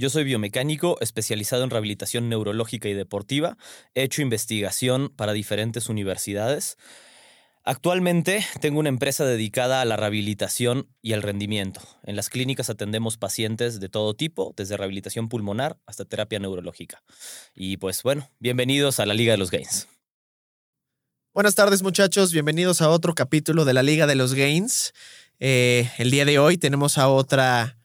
Yo soy biomecánico especializado en rehabilitación neurológica y deportiva. He hecho investigación para diferentes universidades. Actualmente tengo una empresa dedicada a la rehabilitación y al rendimiento. En las clínicas atendemos pacientes de todo tipo, desde rehabilitación pulmonar hasta terapia neurológica. Y pues bueno, bienvenidos a la Liga de los Gains. Buenas tardes muchachos, bienvenidos a otro capítulo de la Liga de los Gains. Eh, el día de hoy tenemos a otra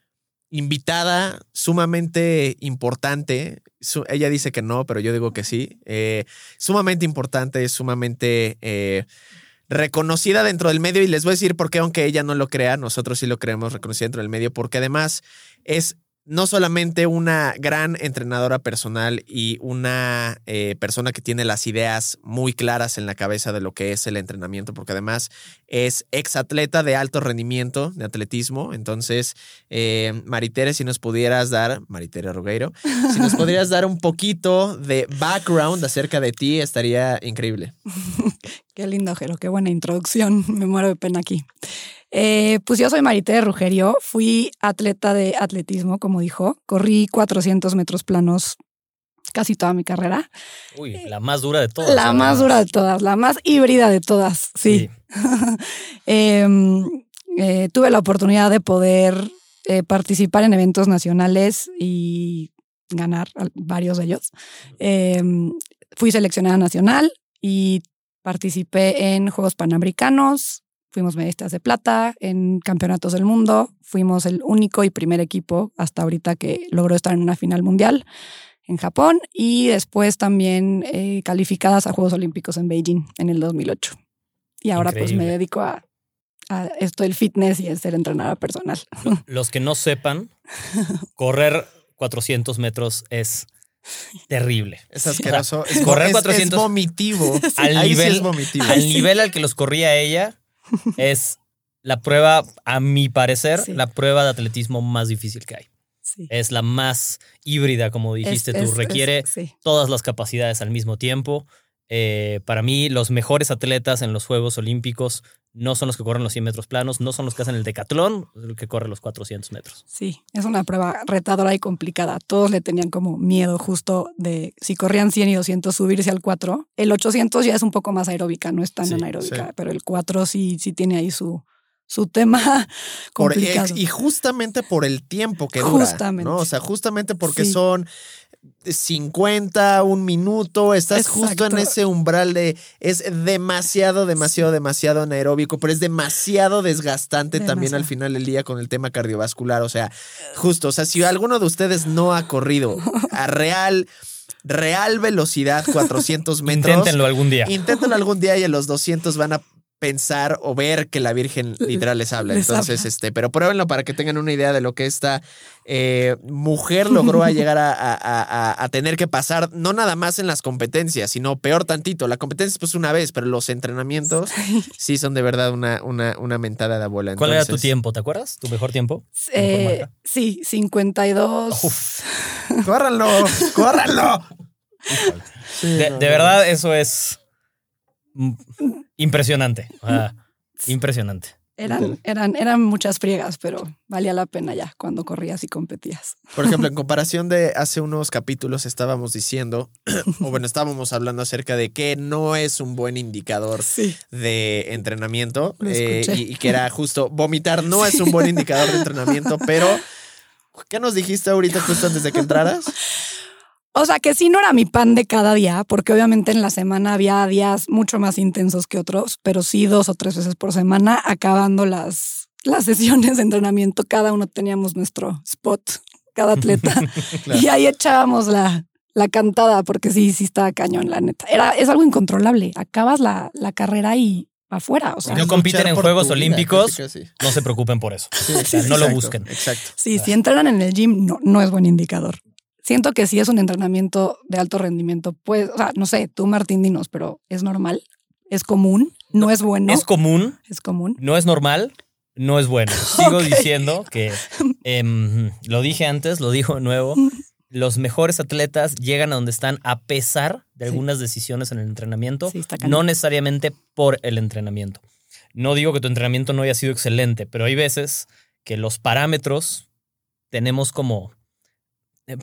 invitada sumamente importante. Su- ella dice que no, pero yo digo que sí. Eh, sumamente importante, sumamente eh, reconocida dentro del medio. Y les voy a decir por qué, aunque ella no lo crea, nosotros sí lo creemos reconocida dentro del medio, porque además es no solamente una gran entrenadora personal y una eh, persona que tiene las ideas muy claras en la cabeza de lo que es el entrenamiento, porque además es exatleta de alto rendimiento, de atletismo. Entonces, eh, Maritere, si nos pudieras dar, Maritere Rogueiro, si nos podrías dar un poquito de background acerca de ti, estaría increíble. Qué lindo, Jero, qué buena introducción. Me muero de pena aquí. Eh, pues yo soy Marité de Rugerio, fui atleta de atletismo, como dijo. Corrí 400 metros planos casi toda mi carrera. Uy, la más dura de todas. la más dura de todas, la más híbrida de todas, sí. Em, eh, tuve la oportunidad de poder eh, participar en eventos nacionales y ganar varios de ellos. Em, fui seleccionada nacional y participé en Juegos Panamericanos, fuimos medallistas de plata en campeonatos del mundo, fuimos el único y primer equipo hasta ahorita que logró estar en una final mundial en Japón y después también eh, calificadas a Juegos Olímpicos en Beijing en el 2008. Y ahora pues me dedico a, a esto del fitness y a ser entrenadora personal. Los que no sepan, correr 400 metros es terrible. Es asqueroso. Es, Correr es- 400 es vomitivo. Al sí nivel, es vomitivo. al nivel al que los corría ella, es la prueba, a mi parecer, Sí. la prueba de atletismo más difícil que hay. Sí. Es la más híbrida, como dijiste Es- tú. es- es- Requiere sí. todas las capacidades al mismo tiempo. Eh, para mí, los mejores atletas en los Juegos Olímpicos no son los que corren los 100 metros planos, no son los que hacen el decatlón, es el que corre los 400 metros. Sí, es una prueba retadora y complicada. Todos le tenían como miedo justo de si corrían 100 y 200 subirse al 4. El 800 ya es un poco más aeróbica, no es tan Sí, anaeróbica, sí. pero el 4 sí, sí tiene ahí su, su tema Por- complicado. y justamente por el tiempo que dura. Justamente. ¿no? O sea, justamente porque Sí. son 50, un minuto, estás justo en ese umbral de es demasiado, demasiado, demasiado anaeróbico, pero es demasiado desgastante también al final del día con el tema cardiovascular. O sea, justo, o sea, si alguno de ustedes no ha corrido a real, real velocidad 400 metros, Inténtenlo algún día. Inténtenlo algún día y a los 200 van a pensar o ver que la Virgen literal les habla. Les Entonces, habla. este, pero pruébenlo para que tengan una idea de lo que esta eh, mujer logró a llegar a, a- a- a tener que pasar, no nada más en las competencias, sino peor tantito. La competencia es pues una vez, pero los entrenamientos sí son de verdad una, una, una mentada de abuela. ¿Cuál era tu tiempo? ¿Te acuerdas? ¿Tu mejor tiempo? Eh, sí, 52. Uf. ¡Córranlo! ¡Córranlo! Sí, De, no, de no. verdad, eso es impresionante. O sea, impresionante. Eran, eran, eran muchas friegas, pero valía la pena ya cuando corrías y competías. Por ejemplo, en comparación de hace unos capítulos estábamos diciendo, o bueno, estábamos hablando acerca de que no es un buen indicador Sí. de entrenamiento eh, y que era justo vomitar no es un buen indicador de entrenamiento, pero ¿qué nos dijiste ahorita justo antes de que entraras? O sea, que sí no era mi pan de cada día, porque obviamente en la semana había días mucho más intensos que otros, pero sí dos o tres veces por semana, acabando las, las sesiones de entrenamiento, cada uno teníamos nuestro spot, cada atleta, Claro. y ahí echábamos la, la cantada, porque sí, sí estaba cañón, la neta. Era, es algo incontrolable. Acabas la, la carrera y afuera. O sea, no compiten en Juegos vida, Olímpicos. casi. No se preocupen por eso. Sí, O sea, no lo busquen. Exacto. sí, si entrenan en el gym, no, no es buen indicador. Siento que si es un entrenamiento de alto rendimiento, pues, o sea, no sé, tú Martín dinos, pero es normal, es común, no, es bueno. Es común. Es común. No es normal, no es bueno. Sigo diciendo que em, lo dije antes, lo digo de nuevo. Los mejores atletas llegan a donde están a pesar de algunas decisiones en el entrenamiento, no necesariamente por el entrenamiento. No digo que tu entrenamiento no haya sido excelente, pero hay veces que los parámetros tenemos como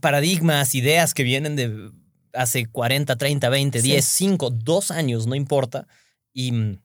paradigmas, ideas que vienen de hace 40, 30, 20, 10, 5, 2 años, no importa, y mm,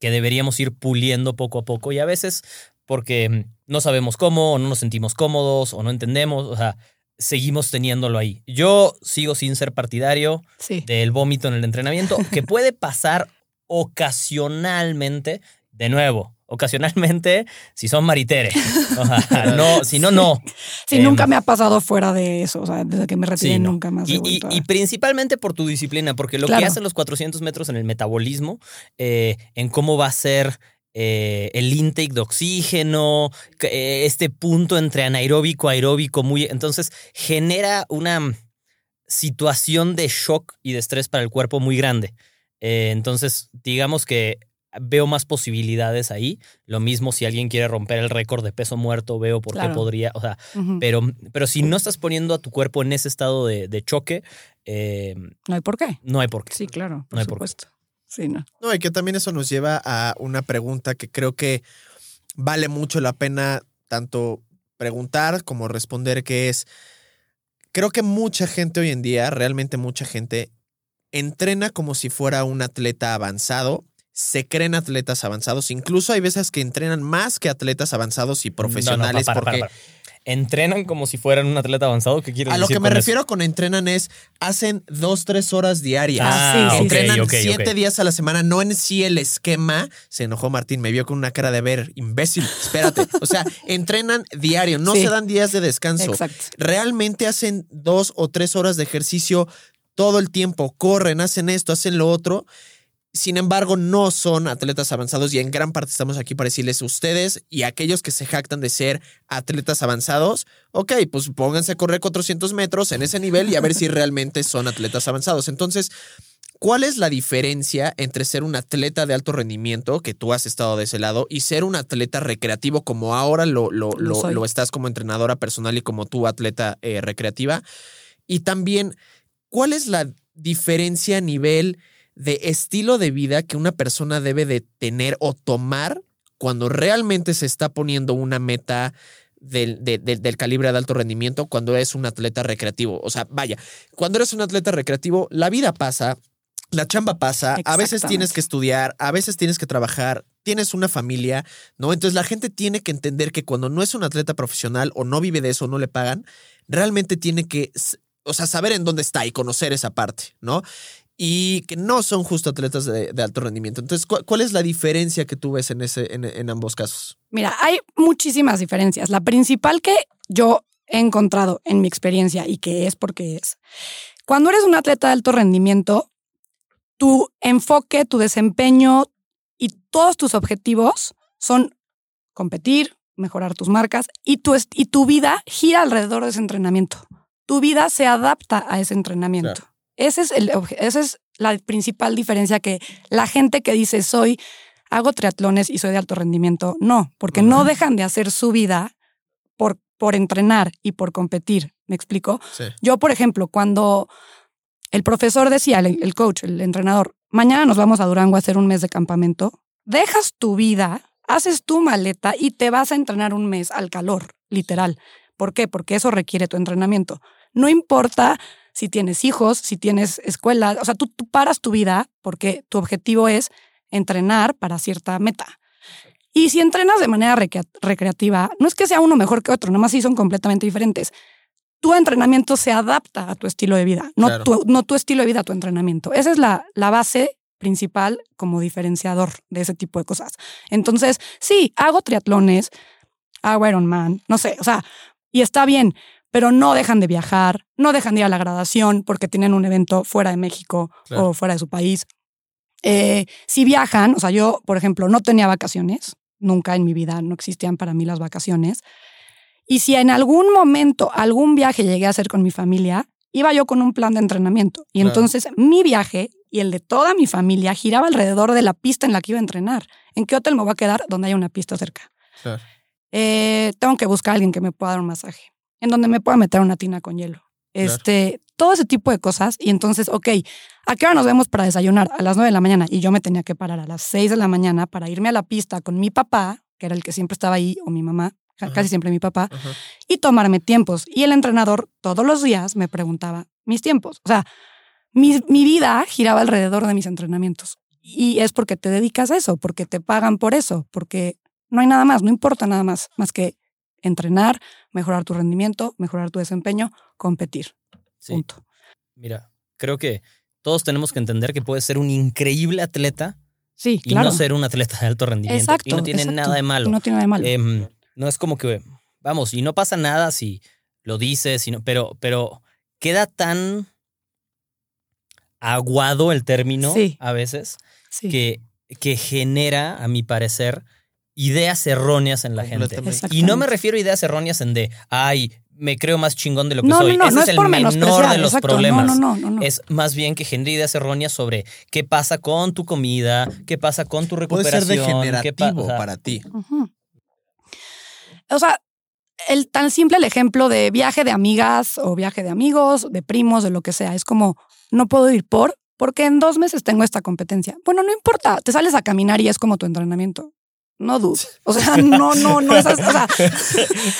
que deberíamos ir puliendo poco a poco y a veces porque mm, no sabemos cómo o no nos sentimos cómodos o no entendemos, o sea, seguimos teniéndolo ahí. Yo sigo sin ser partidario del vómito en el entrenamiento, que puede pasar ocasionalmente, de nuevo, ocasionalmente si son maritere. no, si no, no. Sí, nunca em, me ha pasado fuera de eso. O sea, desde que me retiré nunca más. Y, y, principalmente por tu disciplina, porque lo que hacen los 400 metros en el metabolismo, eh, en cómo va a ser eh, el intake de oxígeno, eh, este punto entre anaeróbico, aeróbico, muy. Entonces genera una situación de shock y de estrés para el cuerpo muy grande. entonces, digamos que veo más posibilidades ahí. Lo mismo si alguien quiere romper el récord de peso muerto, veo por qué podría, o sea, pero, pero si no estás poniendo a tu cuerpo en ese estado de, choque... Eh, no hay por qué. No hay por qué. Sí, claro, por no hay supuesto. Por Sí, no. No, y que también eso nos lleva a una pregunta que creo que vale mucho la pena tanto preguntar como responder, que es, creo que mucha gente hoy en día, realmente mucha gente, entrena como si fuera un atleta avanzado se creen atletas avanzados. Incluso hay veces que entrenan más que atletas avanzados y profesionales porque... ¿Entrenan como si fueran un atleta avanzado? ¿Qué quieres decir? A lo que me refiero con entrenan es, hacen dos, tres horas diarias. Ah, sí, entrenan siete días a la semana, no en sí el esquema. Se enojó Martín, me vio con una cara de ver, imbécil, espérate. o sea, entrenan diario, no se dan días de descanso. Exacto. Realmente hacen dos o tres horas de ejercicio todo el tiempo, corren, hacen esto, hacen lo otro sin embargo, no son atletas avanzados y en gran parte estamos aquí para decirles ustedes y aquellos que se jactan de ser atletas avanzados, ok, pues pónganse a correr 400 metros en ese nivel y a ver si realmente son atletas avanzados. Entonces, ¿cuál es la diferencia entre ser un atleta de alto rendimiento, que tú has estado de ese lado, y ser un atleta recreativo como ahora lo, lo, lo, estás como entrenadora personal y como tú atleta eh, recreativa? Y también, ¿cuál es la diferencia a nivel de estilo de vida que una persona debe de tener o tomar cuando realmente se está poniendo una meta del, del, calibre de alto rendimiento cuando es un atleta recreativo. O sea, vaya, cuando eres un atleta recreativo, la vida pasa, la chamba pasa, a veces tienes que estudiar, a veces tienes que trabajar, tienes una familia, ¿no? Entonces la gente tiene que entender que cuando no es un atleta profesional o no vive de eso, no le pagan, realmente tiene que, o sea, saber en dónde está y conocer esa parte, ¿no? Y que no son justo atletas de, alto rendimiento. Entonces, ¿cuál, es la diferencia que tú ves en, ese, en, ambos casos? Mira, hay muchísimas diferencias. La principal que yo he encontrado en mi experiencia y que es porque es, cuando eres un atleta de alto rendimiento, tu enfoque, tu desempeño y todos tus objetivos son competir, mejorar tus marcas y tu, y tu vida gira alrededor de ese entrenamiento. Tu vida se adapta a ese entrenamiento. Ese es el, esa es la principal diferencia que la gente que dice soy, hago triatlones y soy de alto rendimiento, no, porque no dejan de hacer su vida por, por entrenar y por competir. ¿Me explico? Yo, por ejemplo, cuando el profesor decía, el, coach, el entrenador, mañana nos vamos a Durango a hacer un mes de campamento, dejas tu vida, haces tu maleta y te vas a entrenar un mes al calor, literal. ¿Por qué? Porque eso requiere tu entrenamiento. No importa si tienes hijos, si tienes escuela, o sea, tú, paras tu vida porque tu objetivo es entrenar para cierta meta. Y si entrenas de manera recreativa, no es que sea uno mejor que otro, nomás sí son completamente diferentes. Tu entrenamiento se adapta a tu estilo de vida, no, tu, no tu estilo de vida a tu entrenamiento. Esa es la, la base principal como diferenciador de ese tipo de cosas. Entonces, sí, hago triatlones, hago Ironman, no sé, o sea, y está bien, pero no dejan de viajar, no dejan de ir a la graduación porque tienen un evento fuera de México o fuera de su país. Eh, si viajan, o sea, yo, por ejemplo, no tenía vacaciones, nunca en mi vida no existían para mí las vacaciones. Y si en algún momento, algún viaje llegué a hacer con mi familia, iba yo con un plan de entrenamiento. Y Claro. entonces mi viaje y el de toda mi familia giraba alrededor de la pista en la que iba a entrenar. ¿En qué hotel me voy a quedar? Donde haya una pista cerca. Claro. Eh, tengo que buscar a alguien que me pueda dar un masaje, en donde me pueda meter una tina con hielo. Este, todo ese tipo de cosas. Y entonces, ok, ¿a qué hora nos vemos para desayunar? A las 9 de la mañana. Y yo me tenía que parar a las 6 de la mañana para irme a la pista con mi papá, que era el que siempre estaba ahí, o mi mamá, Ajá. casi siempre mi papá, Ajá. y tomarme tiempos. Y el entrenador todos los días me preguntaba mis tiempos. O sea, mi, mi vida giraba alrededor de mis entrenamientos. Y es porque te dedicas a eso, porque te pagan por eso, porque no hay nada más, no importa nada más, más que entrenar, mejorar tu rendimiento, mejorar tu desempeño, competir. Sí. Punto. Mira, creo que todos tenemos que entender que puedes ser un increíble atleta Sí, y claro. no ser un atleta de alto rendimiento. exacto. y no tiene exacto. nada de malo. No tiene nada de malo. Em, no es como que, vamos, y no pasa nada si lo dices, sino, pero, pero queda tan aguado el término Sí. a veces sí. que, que genera, a mi parecer, ideas erróneas en la gente. Y no me refiero a ideas erróneas en de, ay, me creo más chingón de lo que no, soy. no, no, Ese no es, es, el menor de los exacto. problemas. No, no, no, no, no. Es más bien que genera ideas erróneas sobre qué pasa con tu comida, qué pasa con tu Puede ser recuperación. qué pa- degenerativo o sea, para ti. O sea, el tan simple el ejemplo de viaje de amigas o viaje de amigos, de primos, de lo que sea. Es como, no puedo ir por, porque en dos meses tengo esta competencia. Bueno, no importa, te sales a caminar y es como tu entrenamiento. No dudes. O sea, no, no, no es así. O sea,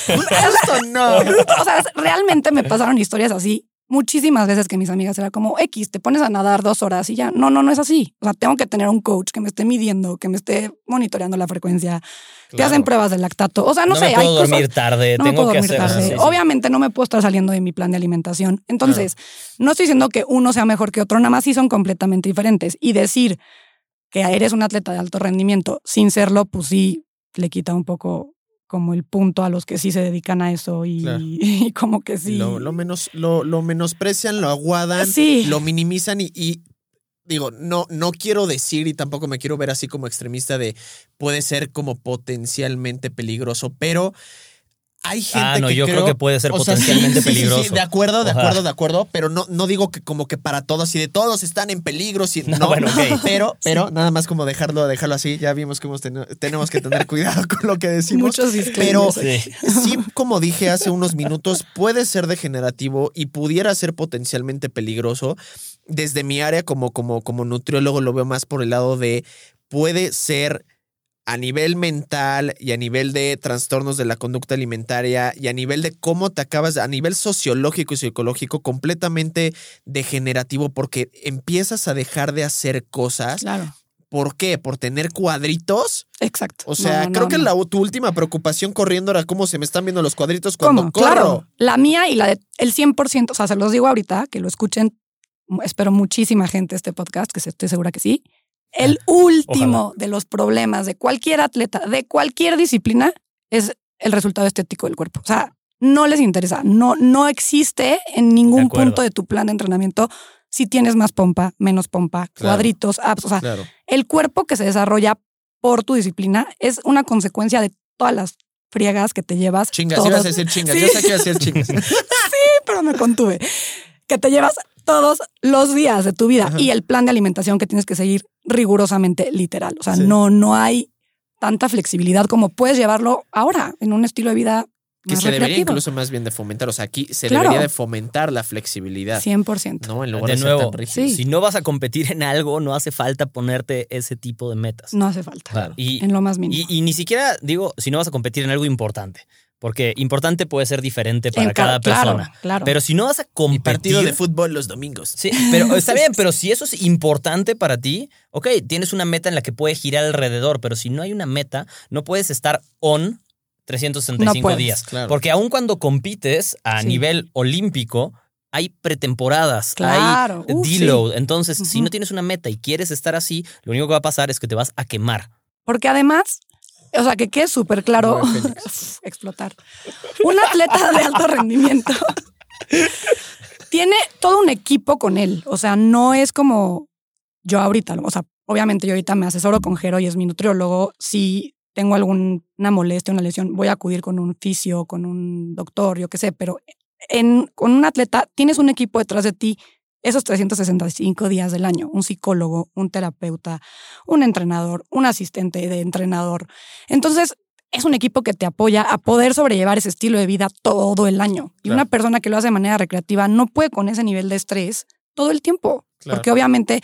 Esto no. o sea, realmente me pasaron historias así muchísimas veces que mis amigas era como X, te pones a nadar dos horas y ya. No, no, no es así. O sea, tengo que tener un coach que me esté midiendo, que me esté monitoreando la frecuencia. Te hacen pruebas de lactato. O sea, no, no sé, me puedo hay cosas- dormir tarde, no me tengo puedo que dormir hacer. tarde. sí, sí. Obviamente no me puedo estar saliendo de mi plan de alimentación. Entonces, no estoy diciendo que uno sea mejor que otro, nada más sí son completamente diferentes. Y decir que eres un atleta de alto rendimiento sin serlo, pues sí le quita un poco como el punto a los que sí se dedican a eso y, Claro. y como que sí. Lo, lo menos, lo, lo menosprecian, lo aguadan, Sí. lo minimizan y, y digo, no, no quiero decir y tampoco me quiero ver así como extremista de puede ser como potencialmente peligroso, pero hay gente Ah, no, que yo creo que puede ser o sea, sí, potencialmente sí, sí, sí, peligroso. de acuerdo, de acuerdo, de acuerdo, pero no, no digo que como que para todos y de todos están en peligro, si, No, no, bueno, ok. pero, pero nada más como dejarlo, dejarlo así, ya vimos que hemos tenido- tenemos que tener cuidado con lo que decimos. Muchos pero sí, como dije hace unos minutos, puede ser degenerativo y pudiera ser potencialmente peligroso. Desde mi área como, como, como nutriólogo lo veo más por el lado de puede ser a nivel mental y a nivel de trastornos de la conducta alimentaria y a nivel de cómo te acabas, a nivel sociológico y psicológico, completamente degenerativo porque empiezas a dejar de hacer cosas. Claro, ¿Por qué? ¿Por tener cuadritos? exacto. O sea, No, no, creo no, que la, tu última preocupación corriendo era cómo se me están viendo los cuadritos cuando ¿Cómo? corro. Claro. La mía y la de el 100%, o sea, se los digo ahorita, que lo escuchen, espero muchísima gente este podcast, que estoy segura que sí. El último de los problemas de cualquier atleta, de cualquier disciplina, es el resultado estético del cuerpo. O sea, no les interesa, no, no existe en ningún punto de tu plan de entrenamiento si tienes más pompa, menos pompa, Claro. cuadritos, abs. O sea, Claro. el cuerpo que se desarrolla por tu disciplina es una consecuencia de todas las friegas que te llevas. Chingas, todos- ibas a decir chingas. Sí. Yo sé que ibas a decir chingas. pero me contuve. Que te llevas todos los días de tu vida Ajá. y el plan de alimentación que tienes que seguir rigurosamente literal. O sea, Sí. no, no hay tanta flexibilidad como puedes llevarlo ahora en un estilo de vida Que más se debería incluso más bien de fomentar. O sea, aquí se Claro. debería de fomentar la flexibilidad. 100%. No, en lugar De de, ser nuevo, tan rígido. Sí. si no vas a competir en algo, no hace falta ponerte ese tipo de metas. No hace falta. Claro. Y, En lo más mínimo. y, y ni siquiera digo si no vas a competir en algo importante, porque importante puede ser diferente para En cada claro, persona. Claro. Pero si no vas a Y competir. partido de fútbol los domingos. Sí, pero está bien, pero si eso es importante para ti, ok, tienes una meta en la que puedes girar alrededor, pero si no hay una meta, no puedes estar on 365 No puedes, días. claro. Porque aun cuando compites a Sí. nivel olímpico, hay pretemporadas, Claro, hay uf, deload. Entonces, si no tienes una meta y quieres estar así, lo único que va a pasar es que te vas a quemar. Porque además, o sea, que quede súper claro, explotar. Un atleta de alto rendimiento tiene todo un equipo con él. O sea, no es como yo ahorita. O sea, obviamente yo ahorita me asesoro con Jero y es mi nutriólogo. Sí tengo alguna molestia, una lesión, voy a acudir con un fisio, con un doctor, yo qué sé, pero en, con un atleta tienes un equipo detrás de ti esos 365 días del año, un psicólogo, un terapeuta, un entrenador, un asistente de entrenador. Entonces, es un equipo que te apoya a poder sobrellevar ese estilo de vida todo el año. Y una persona que lo hace de manera recreativa no puede con ese nivel de estrés todo el tiempo, porque obviamente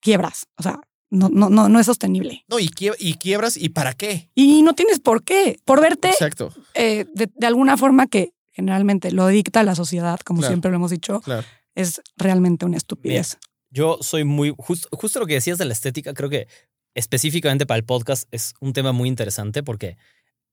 quiebras, o sea, no, no, no, no es sostenible. No, y, quiebras, ¿y para qué? Y no tienes por qué, por verte Exacto. Eh, de, alguna forma que generalmente lo dicta la sociedad, como siempre lo hemos dicho, es realmente una estupidez. yo soy muy, justo lo que decías de la estética, creo que específicamente para el podcast es un tema muy interesante porque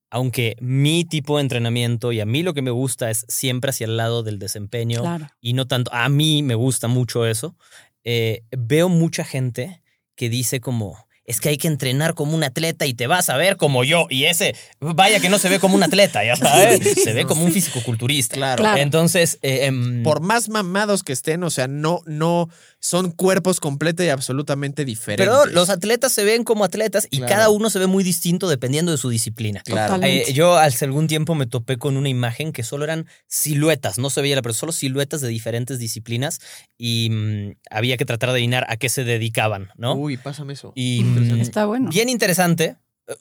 aunque mi tipo de entrenamiento y a mí lo que me gusta es siempre hacia el lado del desempeño y no tanto, a mí me gusta mucho eso, eh, veo mucha gente que dice como, es que hay que entrenar como un atleta y te vas a ver como yo. Y ese, vaya que no se ve como un atleta, ya sabes. Se ve como un fisicoculturista. Claro. Entonces. Eh, em, Por más mamados que estén, o sea, no, no son cuerpos completos y absolutamente diferentes. Pero los atletas se ven como atletas y cada uno se ve muy distinto dependiendo de su disciplina. Claro. Eh, yo hace algún tiempo me topé con una imagen que solo eran siluetas, no se veía la pero solo siluetas de diferentes disciplinas y mm, había que tratar de adivinar a qué se dedicaban, ¿no? Uy, pásame eso. Y Mm, Está bueno. Bien interesante,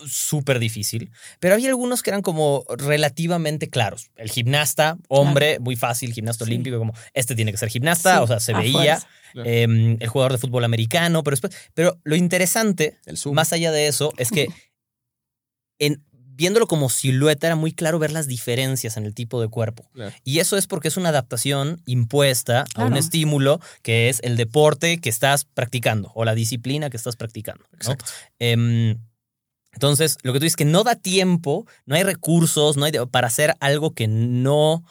súper difícil, pero había algunos que eran como relativamente claros. El gimnasta, hombre, muy fácil, gimnasta olímpico, como este tiene que ser gimnasta, o sea, se veía. Em, el jugador de fútbol americano, pero después. Pero lo interesante, más allá de eso, es que en, viéndolo como silueta era muy claro ver las diferencias en el tipo de cuerpo. Y eso es porque es una adaptación impuesta a un estímulo que es el deporte que estás practicando o la disciplina que estás practicando. Em, entonces, lo que tú dices es que no da tiempo, no hay recursos, no hay para hacer algo que no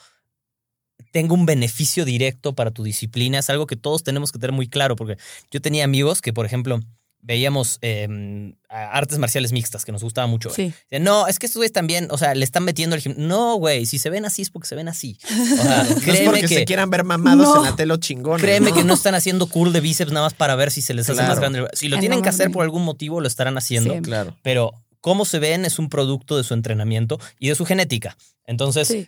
tenga un beneficio directo para tu disciplina. Es algo que todos tenemos que tener muy claro, porque yo tenía amigos que, por ejemplo, veíamos em, artes marciales mixtas, que nos gustaba mucho. Sí. No, es que estos güeyes también, o sea, le están metiendo el gimnasio. No, güey, si se ven así es porque se ven así. O sea, no es porque que, se quieran ver mamados en la telo chingón. Créeme que no están haciendo curl de bíceps nada más para ver si se les hace más grande. Si lo tienen que hacer por algún motivo, lo estarán haciendo. Claro. Pero cómo se ven es un producto de su entrenamiento y de su genética. Entonces,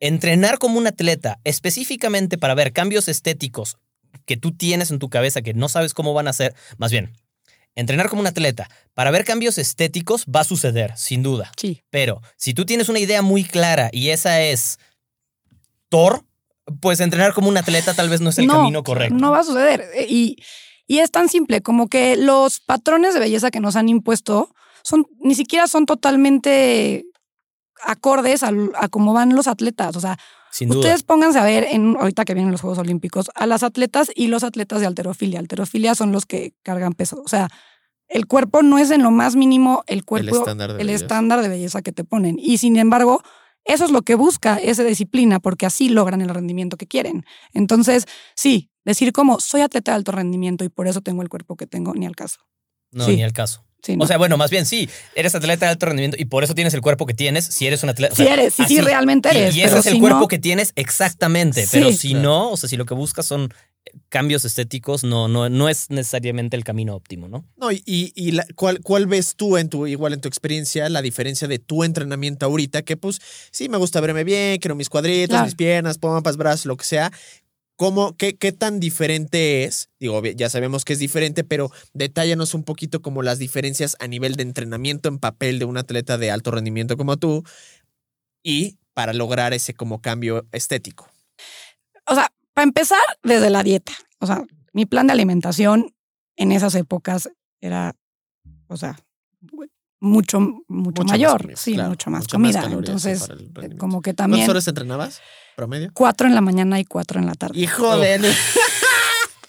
entrenar como un atleta específicamente para ver cambios estéticos que tú tienes en tu cabeza que no sabes cómo van a ser, más bien, Entrenar como un atleta para ver cambios estéticos va a suceder, sin duda. Sí. Pero si tú tienes una idea muy clara y esa es Thor, pues entrenar como un atleta tal vez no es el camino correcto. No va a suceder. Eh, Y, y es tan simple como que los patrones de belleza que nos han impuesto son, ni siquiera son totalmente acordes a, a cómo van los atletas. O sea, Ustedes pónganse a ver, en, ahorita que vienen los Juegos Olímpicos, a las atletas y los atletas de alterofilia. Alterofilia son los que cargan peso. O sea, el cuerpo no es en lo más mínimo el cuerpo, el estándar de, el estándar de belleza que te ponen. Y sin embargo, eso es lo que busca esa disciplina, porque así logran el rendimiento que quieren. Entonces, sí, decir como soy atleta de alto rendimiento y por eso tengo el cuerpo que tengo, ni al caso. No, ni al caso. O sea, bueno, más bien sí, eres atleta de alto rendimiento y por eso tienes el cuerpo que tienes, si eres un atleta. Si eres, sí, sí, realmente eres. Y, ese es el cuerpo que tienes exactamente, pero si no, o sea, si lo que buscas son cambios estéticos, no, no, no es necesariamente el camino óptimo, ¿no? No, y, y ¿cuál, ¿cuál ves tú en tu, igual en tu experiencia, la diferencia de tu entrenamiento ahorita? Que pues sí, me gusta verme bien, quiero mis cuadritos, mis piernas, pompas, brazos, lo que sea. ¿Cómo, qué, qué, tan diferente es? Digo, ya sabemos que es diferente, pero detállanos un poquito como las diferencias a nivel de entrenamiento en papel de un atleta de alto rendimiento como tú y para lograr ese como cambio estético. O sea, para empezar, desde la dieta. O sea, mi plan de alimentación en esas épocas era, o sea, mucho, mucho, mayor. sí, mucho más comida. Entonces, como que también. ¿Cuántas horas entrenabas? ¿Promedio? Cuatro en la mañana y cuatro en la tarde. ¡Hijo de...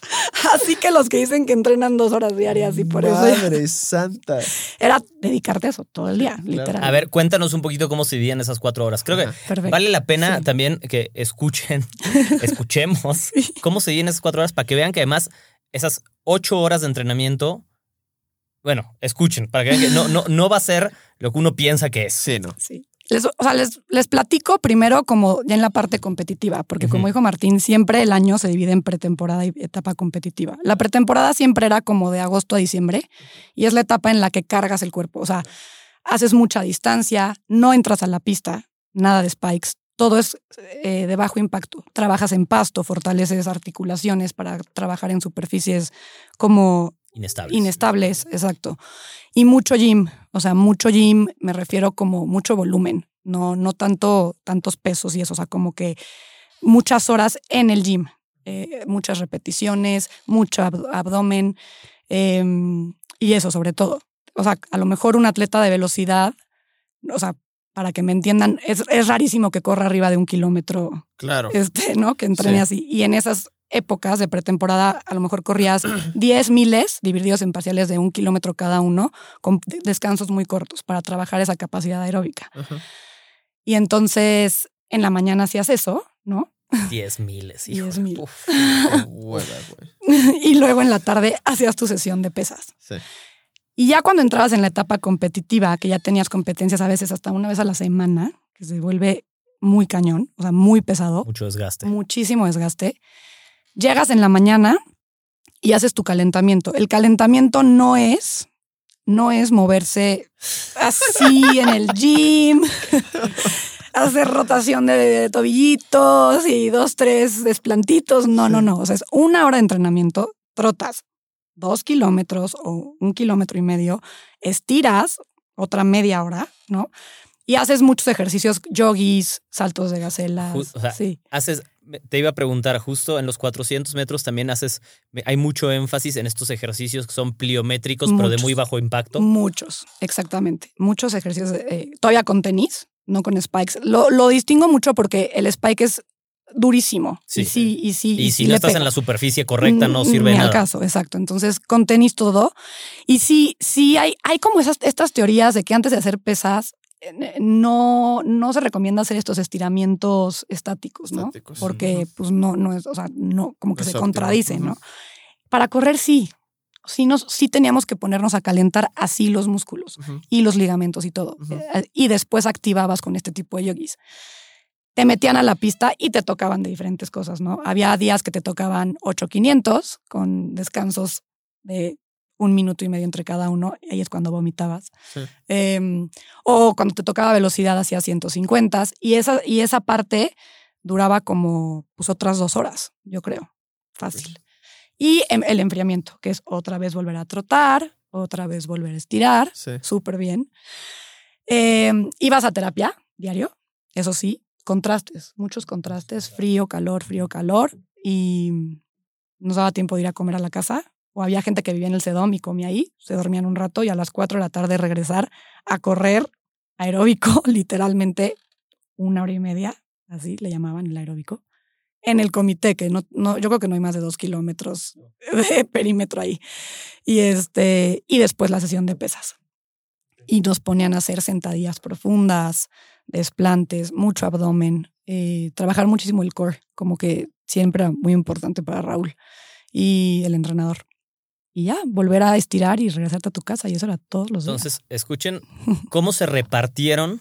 Así que los que dicen que entrenan dos horas diarias y por eso. Madre santa. Era dedicarte a eso todo el día, literal. A ver, cuéntanos un poquito cómo se vivían esas cuatro horas. Creo que vale la pena también que escuchen, escuchemos cómo se vivían esas cuatro horas para que vean que además esas ocho horas de entrenamiento bueno, escuchen, para que vean que no, no, no va a ser lo que uno piensa que es. Sí, ¿no? Sí. Les, o sea, les, les, platico primero como ya en la parte competitiva, porque como dijo Martín, siempre el año se divide en pretemporada y etapa competitiva. La pretemporada siempre era como de agosto a diciembre y es la etapa en la que cargas el cuerpo. O sea, haces mucha distancia, no entras a la pista, nada de spikes, todo es eh, de bajo impacto. Trabajas en pasto, fortaleces articulaciones para trabajar en superficies como Inestables. inestables, exacto. Y mucho gym, o sea, mucho gym, me refiero como mucho volumen, no, no tanto tantos pesos y eso, o sea, como que muchas horas en el gym, eh, muchas repeticiones, mucho ab- abdomen em, y eso sobre todo. O sea, a lo mejor un atleta de velocidad, o sea, para que me entiendan, es, es rarísimo que corra arriba de un kilómetro Claro. este, ¿no? Que entrene Sí. así. Y en esas épocas de pretemporada, a lo mejor corrías 10 miles divididos en parciales de un kilómetro cada uno, con de- descansos muy cortos para trabajar esa capacidad aeróbica. Y entonces en la mañana hacías eso, ¿no? Diez miles, Diez hijo. mil. Uf. Qué hueva, güey. y luego en la tarde hacías tu sesión de pesas. Sí. Y ya cuando entrabas en la etapa competitiva, que ya tenías competencias a veces hasta una vez a la semana, que se vuelve muy cañón, o sea, muy pesado. Mucho desgaste. muchísimo desgaste. Llegas en la mañana y haces tu calentamiento. El calentamiento no es, no es moverse así en el gym, hacer rotación de, de tobillitos y dos, tres desplantitos. No, no, no. O sea, es una hora de entrenamiento, trotas dos kilómetros o un kilómetro y medio, estiras otra media hora, ¿no? Y haces muchos ejercicios, yogis, saltos de o sea, sí. Haces, te iba a preguntar, justo en los 400 metros también haces, hay mucho énfasis en estos ejercicios que son pliométricos, pero de muy bajo impacto. Muchos, exactamente. Muchos ejercicios, eh, todavía con tenis, no con spikes. Lo, lo distingo mucho porque el spike es durísimo. Sí. Y sí, y sí. Y si no estás pega. en la superficie correcta, no Mm, sirve Ni al nada. caso, exacto. Entonces, con tenis todo. Y sí, sí hay, hay como esas, estas teorías de que antes de hacer pesas, no, no se recomienda hacer estos estiramientos estáticos, ¿no? Estáticos. Porque, pues, no, no es, o sea, no, como que No se óptimo. contradice, ¿no? Para correr, sí. Sí, nos, sí teníamos que ponernos a calentar así los músculos y los ligamentos y todo. Eh, Y después activabas con este tipo de yogis. Te metían a la pista y te tocaban de diferentes cosas, ¿no? Había días que te tocaban 8500 con descansos de un minuto y medio entre cada uno, y ahí es cuando vomitabas. Sí. Em, o cuando te tocaba velocidad hacía 150 y esa, y esa parte duraba como pues otras dos horas, yo creo. Fácil. Y em- el enfriamiento, que es otra vez volver a trotar, otra vez volver a estirar, Sí. súper bien. Em, ibas a terapia diario, eso sí, contrastes, muchos contrastes, frío, calor, frío, calor, y nos daba tiempo de ir a comer a la casa. O había gente que vivía en el Sedom y comía ahí, se dormían un rato y a las 4 de la tarde regresar a correr aeróbico, literalmente una hora y media, así le llamaban el aeróbico, en el comité, que no, no, yo creo que no hay más de dos kilómetros de perímetro ahí. Y, este, y después la sesión de pesas. Y nos ponían a hacer sentadillas profundas, desplantes, mucho abdomen, eh, trabajar muchísimo el core, como que siempre era muy importante para Raúl y el entrenador. Y ya, volver a estirar y regresarte a tu casa, y eso era todos los días. Entonces, escuchen cómo se repartieron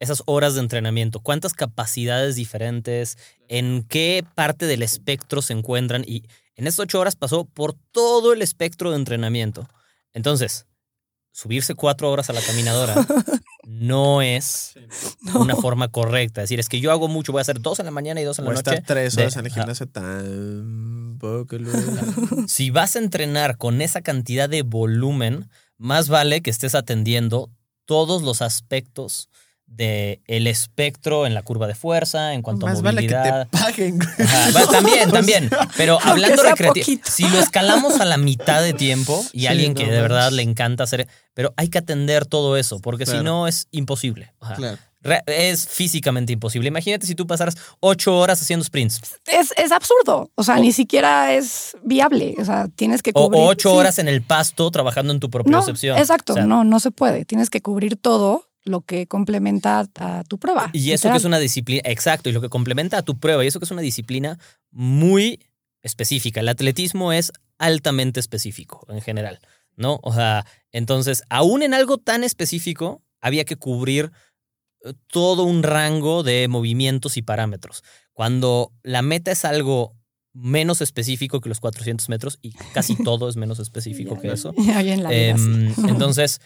esas horas de entrenamiento, cuántas capacidades diferentes, en qué parte del espectro se encuentran y en esas ocho horas pasó por todo el espectro de entrenamiento. Entonces, subirse cuatro horas a la caminadora no es No. una forma correcta. Es decir, es que yo hago mucho, voy a hacer dos en la mañana y dos en la estar noche. tres de- horas en el gimnasio lo Si vas a entrenar con esa cantidad de volumen, más vale que estés atendiendo todos los aspectos del el espectro en la curva de fuerza, en cuanto Más a vale que movilidad. te paguen. Ajá, también, también. Pero hablando recreativo, si lo escalamos a la mitad de tiempo y Sí, alguien no que de verdad le encanta hacer, pero hay que atender todo eso, porque si no es imposible. Ajá. Claro. Es físicamente imposible. Imagínate si tú pasaras ocho horas haciendo sprints es, es absurdo. O sea, ni siquiera es viable. O sea, tienes que o, cubrir. o ocho sí. horas en el pasto trabajando en tu propia No, exacto. O sea, no, no se puede. Tienes que cubrir todo lo que complementa a tu prueba. Y eso que es una disciplina, exacto, y lo que complementa a tu prueba, y eso que es una disciplina muy específica. El atletismo es altamente específico en general, ¿no? O sea, entonces, aún en algo tan específico, había que cubrir todo un rango de movimientos y parámetros. Cuando la meta es algo menos específico que los 400 metros, y casi todo es menos específico Ya, que eso, ya en la vida, sí. Em, entonces,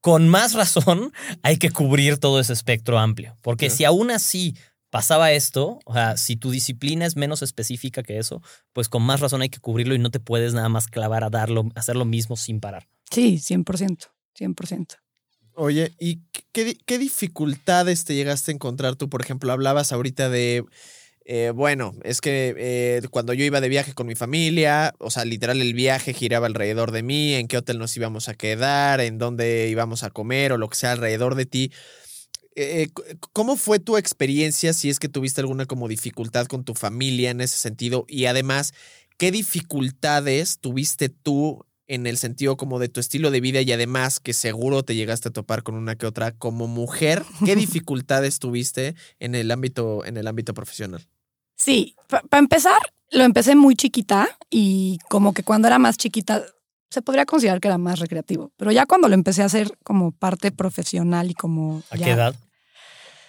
con más razón hay que cubrir todo ese espectro amplio. Porque si aún así pasaba esto, o sea, si tu disciplina es menos específica que eso, pues con más razón hay que cubrirlo y no te puedes nada más clavar a darlo, hacer lo mismo sin parar. Sí, 100%, 100%. Oye, ¿y qué, dificultades te llegaste a encontrar tú? Por ejemplo, hablabas ahorita de eh, bueno, es que eh, cuando yo iba de viaje con mi familia, o sea, literal el viaje giraba alrededor de mí, en qué hotel nos íbamos a quedar, en dónde íbamos a comer o lo que sea alrededor de ti. Eh, ¿Cómo fue tu experiencia si es que tuviste alguna como dificultad con tu familia en ese sentido? Y además, ¿qué dificultades tuviste tú en el sentido como de tu estilo de vida y además que seguro te llegaste a topar con una que otra como mujer? ¿Qué dificultades tuviste en el ámbito, en el ámbito profesional? Sí, para empezar, lo empecé muy chiquita y como que cuando era más chiquita se podría considerar que era más recreativo, pero ya cuando lo empecé a hacer como parte profesional y como... ¿A qué edad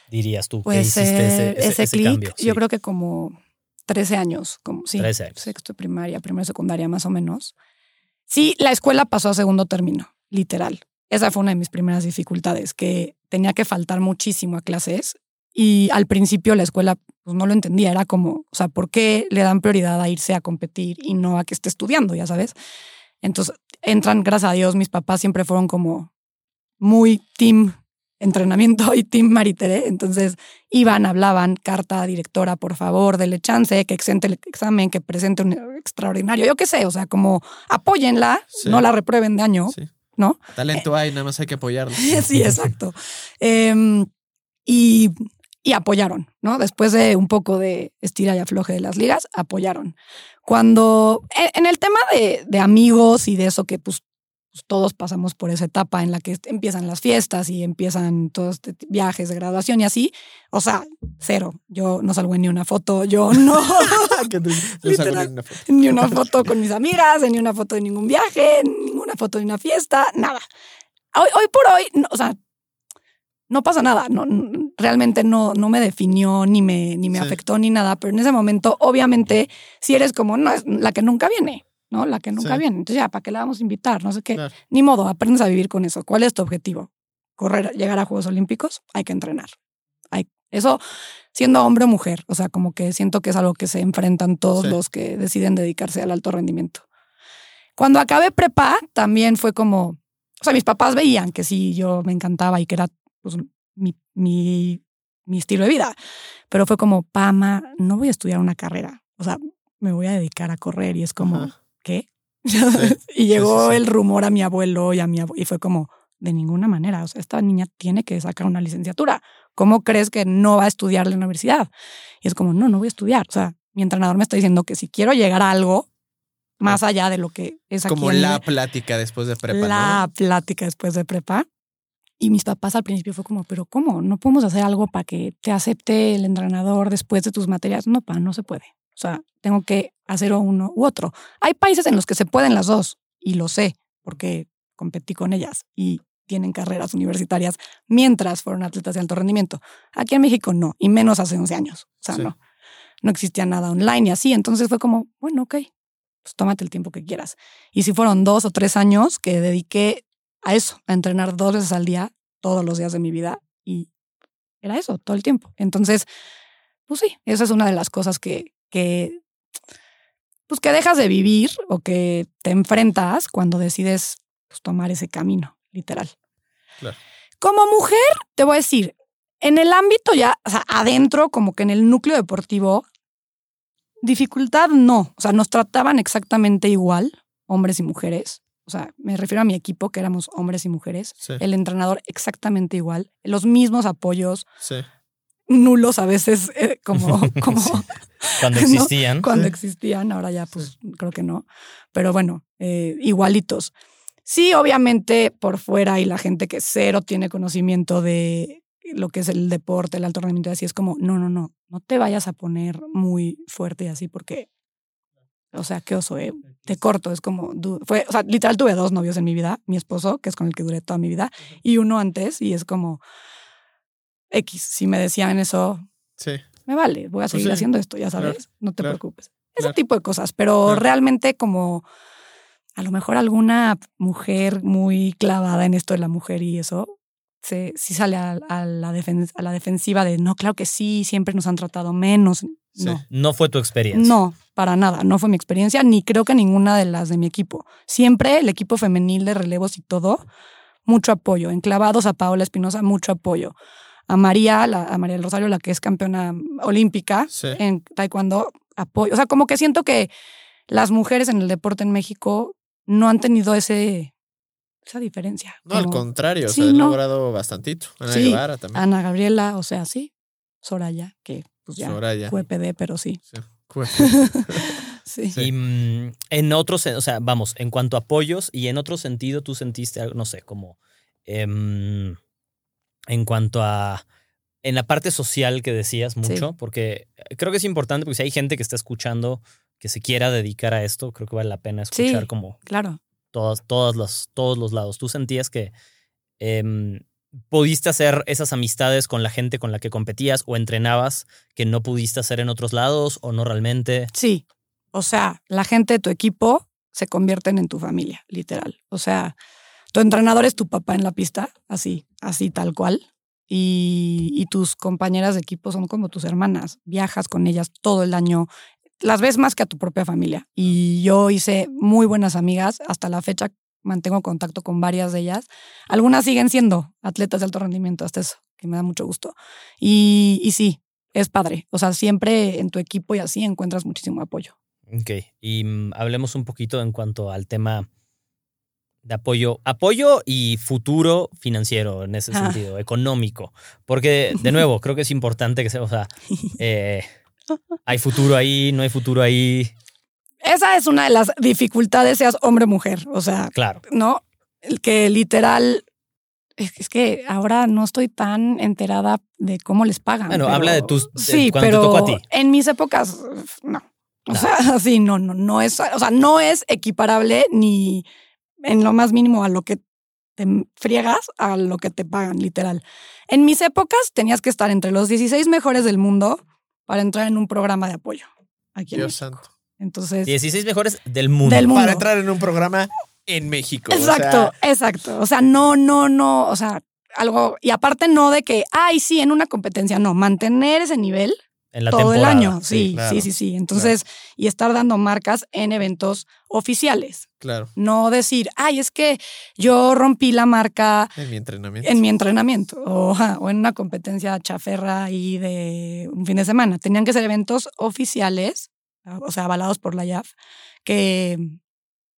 dirías tú pues, que hiciste ese, ese, clic? Yo creo que como 13 años, como sí, 13 años. sexto de primaria, primera secundaria más o menos. Sí, la escuela pasó a segundo término, literal. Esa fue una de mis primeras dificultades, que tenía que faltar muchísimo a clases y al principio la escuela pues no lo entendía, era como, o sea, ¿por qué le dan prioridad a irse a competir y no a que esté estudiando, ya sabes? Entonces entran, gracias a Dios, mis papás siempre fueron como muy team entrenamiento y team maritere, entonces iban, hablaban, carta, directora, por favor, dele chance, que exente el examen, que presente un extraordinario, yo qué sé, o sea, como apóyenla, no la reprueben de año, ¿no? Talento hay, nada más hay que apoyarla. sí, exacto. Em, y y apoyaron, ¿no? Después de un poco de estira y afloje de las ligas, apoyaron. Cuando, e, en el tema de, de amigos y de eso que pues, pues, todos pasamos por esa etapa en la que empiezan las fiestas y empiezan todos este viajes de graduación y así, o sea, cero. Yo no salgo en ni una foto, yo no. ni una foto. con mis amigas, ni una foto de ningún viaje, ninguna foto de una fiesta, nada. Hoy, hoy por hoy, o sea, no pasa nada, no, realmente no, no me definió ni me, ni me afectó ni nada, pero en ese momento, obviamente, si eres como, no, es la que nunca viene, ¿no? La que nunca viene. Entonces ya, ¿para qué la vamos a invitar? No sé qué. Ni modo, aprendes a vivir con eso. ¿Cuál es tu objetivo? Correr, llegar a Juegos Olímpicos, hay que entrenar. Hay, eso siendo hombre o mujer, o sea, como que siento que es algo que se enfrentan todos los que deciden dedicarse al alto rendimiento. Cuando acabé prepa, también fue como, o sea, mis papás veían que sí, yo me encantaba y que era pues, mi, mi, mi estilo de vida. Pero fue como, Pama, no voy a estudiar una carrera. O sea, me voy a dedicar a correr. Y es como, ¿qué? y llegó el rumor a mi abuelo y a mi y fue como, de ninguna manera. O sea, esta niña tiene que sacar una licenciatura. ¿Cómo crees que no va a estudiar la universidad? Y es como, no, no voy a estudiar. O sea, mi entrenador me está diciendo que si quiero llegar a algo más allá de lo que es aquí. Como la plática después de prepa. La plática después de prepa. Y mis papás al principio fue como, pero ¿cómo? ¿No podemos hacer algo para que te acepte el entrenador después de tus materias? No, pa, no se puede. O sea, tengo que hacer uno u otro. Hay países en los que se pueden las dos y lo sé porque competí con ellas y tienen carreras universitarias mientras fueron atletas de alto rendimiento. Aquí en México no, y menos hace 11 años. O sea, no, no existía nada online y así. Entonces fue como, bueno, ok, pues tómate el tiempo que quieras. Y si fueron dos o tres años que dediqué a eso, a entrenar dos veces al día, todos los días de mi vida. Y era eso, todo el tiempo. Entonces, pues sí, esa es una de las cosas que, que, pues que dejas de vivir o que te enfrentas cuando decides pues, tomar ese camino, literal. Como mujer, te voy a decir, en el ámbito ya, o sea, adentro, como que en el núcleo deportivo, dificultad no. O sea, nos trataban exactamente igual, hombres y mujeres. O sea, me refiero a mi equipo, que éramos hombres y mujeres, el entrenador exactamente igual, los mismos apoyos, nulos a veces, eh, como, como cuando existían. Cuando existían, ahora ya pues creo que no, pero bueno, eh, igualitos. Sí, obviamente por fuera y la gente que cero tiene conocimiento de lo que es el deporte, el alto rendimiento, así es como, no, no, no, no te vayas a poner muy fuerte y así porque o sea, qué oso, ¿eh? Te corto, es como, fue, o sea, literal tuve dos novios en mi vida, mi esposo, que es con el que duré toda mi vida, y uno antes, y es como, X, si me decían eso, sí. me vale, voy a pues seguir haciendo esto, ya sabes, no te preocupes. Ese tipo de cosas, pero realmente como a lo mejor alguna mujer muy clavada en esto de la mujer y eso, se, sí sale a, a la a la defensiva de no, claro que sí, siempre nos han tratado menos. No. No fue tu experiencia. No, para nada. No fue mi experiencia, ni creo que ninguna de las de mi equipo. Siempre el equipo femenil de relevos y todo, mucho apoyo. Enclavados a Paola Espinosa, mucho apoyo. A María, la, a María del Rosario, la que es campeona olímpica en taekwondo, apoyo. O sea, como que siento que las mujeres en el deporte en México no han tenido ese, esa diferencia. No, al contrario, se han logrado bastantito. Ana Guevara también. Ana Gabriela, o sea, sí. Soraya, que pues ya fue PD, pero sí. sí. Y mm, en otros, o sea, vamos, en cuanto a apoyos y en otro sentido, tú sentiste, no sé, como em, en cuanto a en la parte social que decías mucho, porque creo que es importante, porque si hay gente que está escuchando que se quiera dedicar a esto, creo que vale la pena escuchar como claro. todas, todas los, todos los lados. ¿Tú sentías que em, pudiste hacer esas amistades con la gente con la que competías o entrenabas que no pudiste hacer en otros lados o no realmente? Sí, o sea, la gente de tu equipo se convierten en tu familia, literal. O sea, tu entrenador es tu papá en la pista, así, así tal cual. Y, tus compañeras de equipo son como tus hermanas. Viajas con ellas todo el año, las ves más que a tu propia familia. Y yo hice muy buenas amigas. Hasta la fecha mantengo contacto con varias de ellas. Algunas siguen siendo atletas de alto rendimiento, hasta eso, que me da mucho gusto. Y, y sí, es padre. O sea, siempre en tu equipo y así encuentras muchísimo apoyo. Ok, y mm, hablemos un poquito en cuanto al tema de apoyo, apoyo y futuro financiero en ese ah. sentido, económico. Porque, de nuevo, creo que es importante que sea, o sea, eh, ¿Hay futuro ahí? ¿No hay futuro ahí? Esa es una de las dificultades, seas hombre o mujer. O sea, claro. ¿no? El que literal. Es que ahora no estoy tan enterada de cómo les pagan. Bueno, habla de tus. sí, pero en mis épocas, no. O sea, sí, no, no, no es. O sea, no es equiparable ni en lo más mínimo a lo que te friegas a lo que te pagan, literal. En mis épocas tenías que estar entre los 16 mejores del mundo para entrar en un programa de apoyo. Aquí Dios santo. Entonces. 16 mejores del mundo. Para entrar en un programa en México. Exacto, exacto. O sea, no, no, no. O sea, algo. Y aparte, no de que, ay, sí, en una competencia. No, mantener ese nivel todo el año. Sí, sí, sí, sí. Entonces, y estar dando marcas en eventos oficiales. Claro. No decir, ay, es que yo rompí la marca. En mi entrenamiento. En mi entrenamiento. O, o en una competencia chaferra ahí de un fin de semana. Tenían que ser eventos oficiales, o sea, avalados por la IAF, que,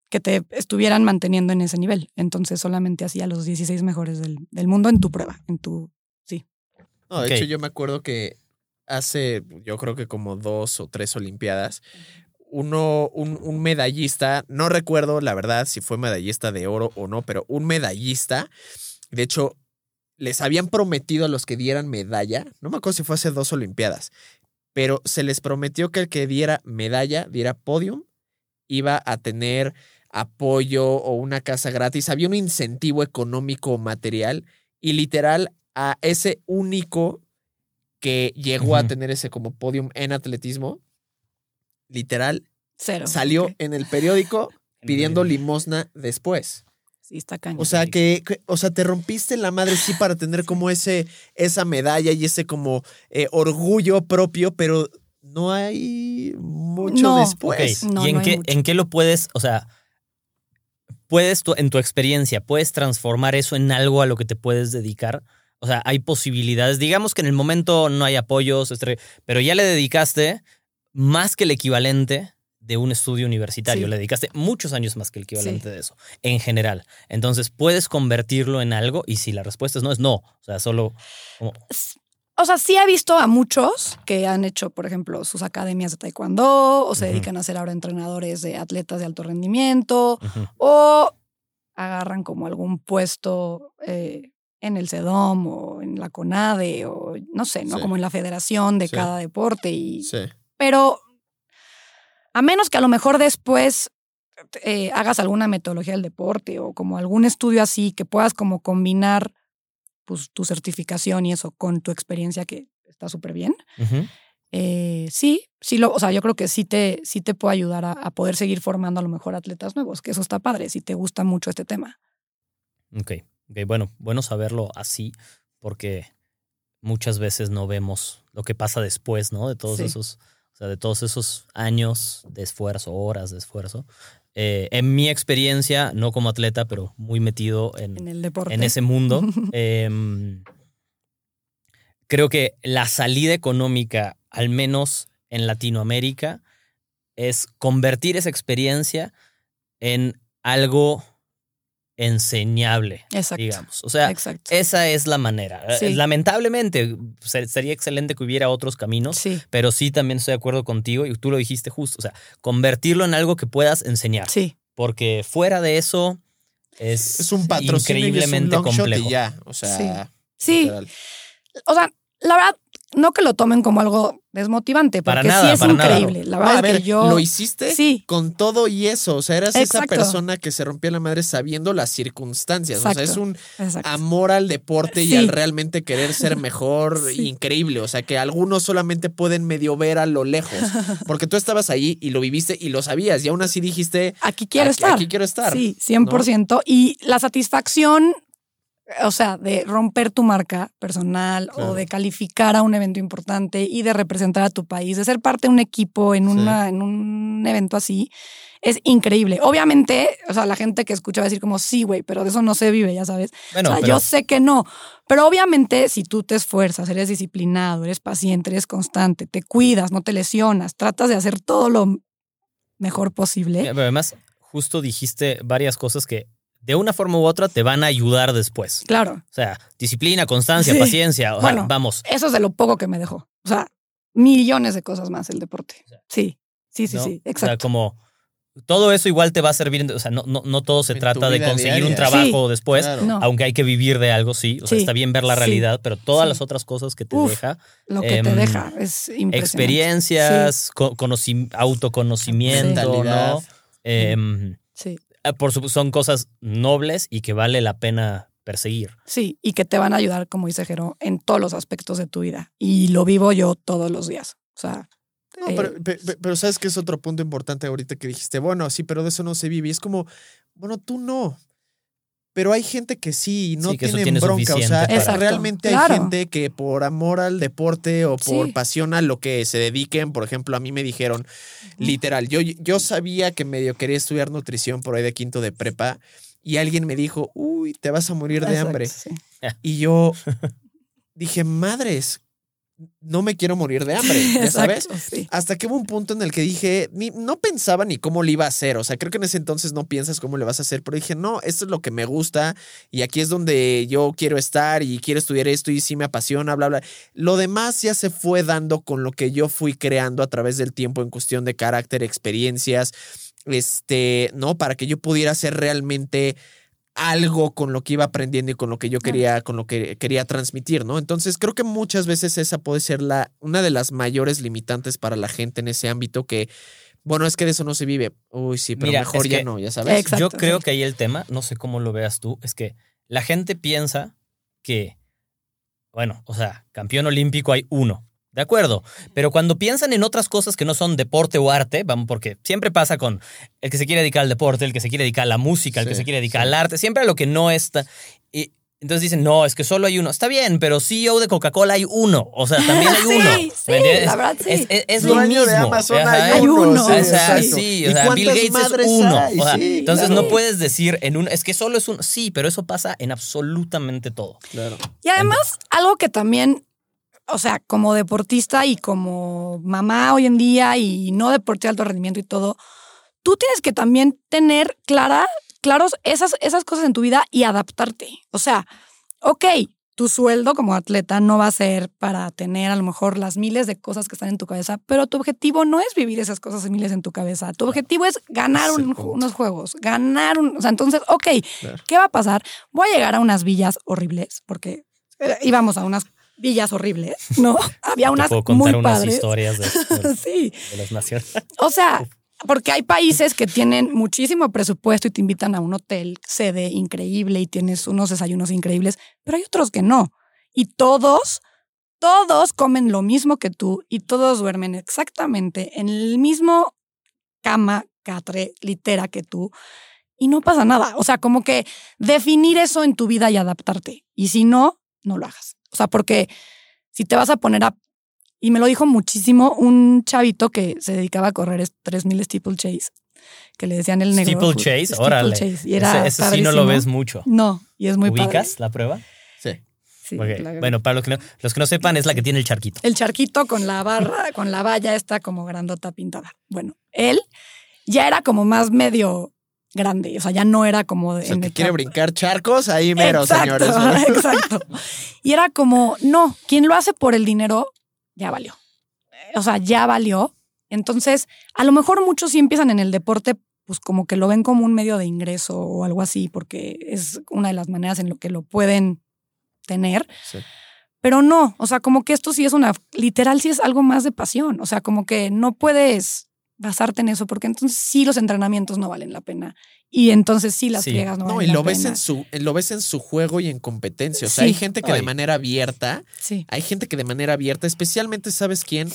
que te estuvieran manteniendo en ese nivel. Entonces, solamente hacía los 16 mejores del, del mundo en tu prueba, en tu. Sí. No, de hecho, yo me acuerdo que hace, yo creo que como dos o tres Olimpiadas, uno, un, medallista, no recuerdo la verdad si fue medallista de oro o no, pero un medallista, de hecho, les habían prometido a los que dieran medalla, no me acuerdo si fue hace dos Olimpiadas, pero se les prometió que el que diera medalla, diera podium, iba a tener apoyo o una casa gratis, había un incentivo económico o material y literal a ese único que llegó a tener ese como podium en atletismo, literal, Cero. salió en el periódico pidiendo limosna después. Sí, está cañón. O sea, que, o sea, te rompiste la madre sí para tener como ese, esa medalla y ese como eh, orgullo propio, pero no hay mucho después. ¿Y en, qué, en qué lo puedes, o sea, puedes, en tu experiencia, puedes transformar eso en algo a lo que te puedes dedicar? O sea, hay posibilidades. Digamos que en el momento no hay apoyos, este, pero ya le dedicaste más que el equivalente de un estudio universitario. Le dedicaste muchos años más que el equivalente de eso, en general. Entonces, ¿puedes convertirlo en algo? Y si la respuesta es no, es no. O sea, solo... O sea, sí he visto a muchos que han hecho, por ejemplo, sus academias de taekwondo o se dedican a ser ahora entrenadores de atletas de alto rendimiento o agarran como algún puesto eh, en el CEDOM o en la CONADE o no sé, ¿no? Como en la federación de cada deporte. Y, Pero a menos que a lo mejor después eh, hagas alguna metodología del deporte o como algún estudio así que puedas como combinar pues, tu certificación y eso con tu experiencia que está súper bien. eh, sí, sí lo, o sea, yo creo que sí te, sí te puede ayudar a, a poder seguir formando a lo mejor atletas nuevos, que eso está padre, si te gusta mucho este tema. Ok, ok, bueno, bueno saberlo así, porque muchas veces no vemos lo que pasa después, ¿no? De todos Sí. esos, o sea, de todos esos años de esfuerzo, horas de esfuerzo. Eh, en mi experiencia, no como atleta, pero muy metido en, En el deporte. en ese mundo, em, creo que la salida económica, al menos en Latinoamérica, es convertir esa experiencia en algo enseñable, Exacto. digamos. O sea, Exacto. esa es la manera. Eh, Sí. Lamentablemente, se- sería excelente que hubiera otros caminos, Sí, pero sí también estoy de acuerdo contigo y tú lo dijiste justo. O sea, convertirlo en algo que puedas enseñar. sí. Porque fuera de eso es, Es un patrocinio y es un increíblemente shot complejo. y ya. O sea, Sí. literal. O sea, la verdad, no que lo tomen como algo desmotivante, Para porque nada, sí es para nada. increíble. La No, verdad a es ver, que yo. lo hiciste Sí, con todo y eso. O sea, eras esa persona que se rompía la madre sabiendo las circunstancias. O sea, es un exacto. amor al deporte y al realmente querer ser mejor Sí. increíble. O sea, que algunos solamente pueden medio ver a lo lejos. Porque tú estabas ahí y lo viviste y lo sabías. Y aún así dijiste, Aquí quiero aquí, estar. aquí quiero estar. Sí, 100%. Y la satisfacción, o sea, de romper tu marca personal Claro. o de calificar a un evento importante y de representar a tu país, de ser parte de un equipo en, Sí. una, en un evento así, es increíble. Obviamente, o sea, la gente que escucha va a decir como, sí, güey, pero de eso no se vive, ya sabes. Bueno, o sea, pero yo sé que no. Pero obviamente, si tú te esfuerzas, eres disciplinado, eres paciente, eres constante, te cuidas, no te lesionas, tratas de hacer todo lo mejor posible. pero además, justo dijiste varias cosas que de una forma u otra te van a ayudar después. Claro. O sea, disciplina, constancia, Sí. paciencia. O sea, Bueno, vamos. Eso es de lo poco que me dejó. O sea, millones de cosas más el deporte. Sí, sí, sí, ¿no? sí, O sea, exacto. como todo eso igual te va a servir. O sea, no, no, no todo se En trata de conseguir un trabajo después. Claro. No, Aunque hay que vivir de algo, sí. O sea, Sí. está bien ver la Sí. realidad, pero todas Sí. las otras cosas que te Uf, deja, lo que te em, deja es impresionante. experiencias, co- conoci- autoconocimiento. ¿no? Em, Sí, eh, por supuesto, son cosas nobles y que vale la pena perseguir. sí, y que te van a ayudar, como dice Jero, en todos los aspectos de tu vida. Y lo vivo yo todos los días. O sea, No, Eh, pero, pe- pe- pero sabes que es otro punto importante ahorita que dijiste, bueno, sí, pero de eso no se vive. Y es como, bueno, tú no. Pero hay gente que sí, y no Sí, que eso tienen tiene bronca. O sea, para- realmente hay claro. gente que por amor al deporte o por Sí. pasión a lo que se dediquen, por ejemplo, a mí me dijeron, literal, yo, yo sabía que medio quería estudiar nutrición por ahí de quinto de prepa y alguien me dijo, uy, te vas a morir de exacto, hambre. sí. Y yo dije, madres, no me quiero morir de hambre, ¿ya sabes? Sí. Hasta que hubo un punto en el que dije, ni, no pensaba ni cómo le iba a hacer. O sea, creo que en ese entonces no piensas cómo le vas a hacer, pero dije, no, esto es lo que me gusta y aquí es donde yo quiero estar y quiero estudiar esto y sí me apasiona, bla, bla. Lo demás ya se fue dando con lo que yo fui creando a través del tiempo en cuestión de carácter, experiencias, este, ¿no? Para que yo pudiera hacer realmente algo con lo que iba aprendiendo y con lo que yo quería, con lo que quería transmitir, ¿no? Entonces creo que muchas veces esa puede ser la, una de las mayores limitantes para la gente en ese ámbito que, bueno, es que de eso no se vive. Uy, sí, pero Mira, mejor ya que- no, ya sabes. Exacto, Yo creo sí. que ahí el tema, no sé cómo lo veas tú, es que la gente piensa que, bueno, o sea, campeón olímpico hay uno. De acuerdo, pero cuando piensan en otras cosas que no son deporte o arte, vamos, porque siempre pasa con el que se quiere dedicar al deporte, el que se quiere dedicar a la música, el que se quiere dedicar sí. al arte, siempre a lo que no está. Y entonces dicen, no, es que solo hay uno. Está bien, pero CEO de Coca-Cola hay uno. O sea, también hay Sí, uno. sí, ¿me entiendes? la verdad, sí. Es, es- es lo mismo. de Amazon Ajá. hay Hay uno. uno, sí, O sea, sí, ¿Y o sea, Bill Gates es uno. hay? O sea, Sí, entonces claro. no puedes decir en un. Es que solo es un. Sí, pero eso pasa en absolutamente todo. Claro. Y además, algo que también, o sea, como deportista y como mamá hoy en día y no deporte de alto rendimiento y todo, tú tienes que también tener clara, claros esas, esas cosas en tu vida y adaptarte. O sea, ok, tu sueldo como atleta no va a ser para tener a lo mejor las miles de cosas que están en tu cabeza, pero tu objetivo no es vivir esas cosas miles en tu cabeza. Tu objetivo es ganar un- unos juegos, ganar un... O sea, entonces, ok. ¿qué va a pasar? Voy a llegar a unas villas horribles, porque eh, íbamos a unas villas horribles, ¿no? Había unas puedo contar muy unas padres. historias de, de- Sí, de las naciones. o sea, porque hay países que tienen muchísimo presupuesto y te invitan a un hotel sede increíble y tienes unos desayunos increíbles, pero hay otros que no. Y todos todos comen lo mismo que tú y todos duermen exactamente en el mismo cama, catre, litera que tú y no pasa nada. O sea, como que definir eso en tu vida y adaptarte. Y si no, no lo hagas. O sea, porque si te vas a poner a... Y me lo dijo muchísimo un chavito que se dedicaba a correr 3000 steeplechase, que le decían el negro. Steeplechase, órale. Y era ese, ese sí no lo ves mucho. No, y es muy ¿Ubicas la prueba? Sí. Sí, Bueno, para los que, no, los que no sepan, es la que tiene el charquito. el charquito con la barra, con la valla está como grandota pintada. Bueno, él ya era como más medio grande, o sea, ya no era como de, O sea, en que el quiere brincar charcos, ahí mero, exacto, señores. ¿no? Exacto. Y era como, no, quien lo hace por el dinero, ya valió. O sea, ya valió. Entonces, a lo mejor muchos sí empiezan en el deporte, pues como que lo ven como un medio de ingreso o algo así, porque es una de las maneras en lo que lo pueden tener. Sí. Pero no, o sea, como que esto sí es una, literal sí es algo más de pasión. O sea, como que no puedes basarte en eso, porque entonces sí los entrenamientos no valen la pena. Y entonces sí las Sí. friegas no, No, valen y la lo ves pena. en su, lo ves en su juego y en competencia. O sea, Sí. hay gente que de manera abierta, Sí. hay gente que de manera abierta, especialmente, ¿sabes quién?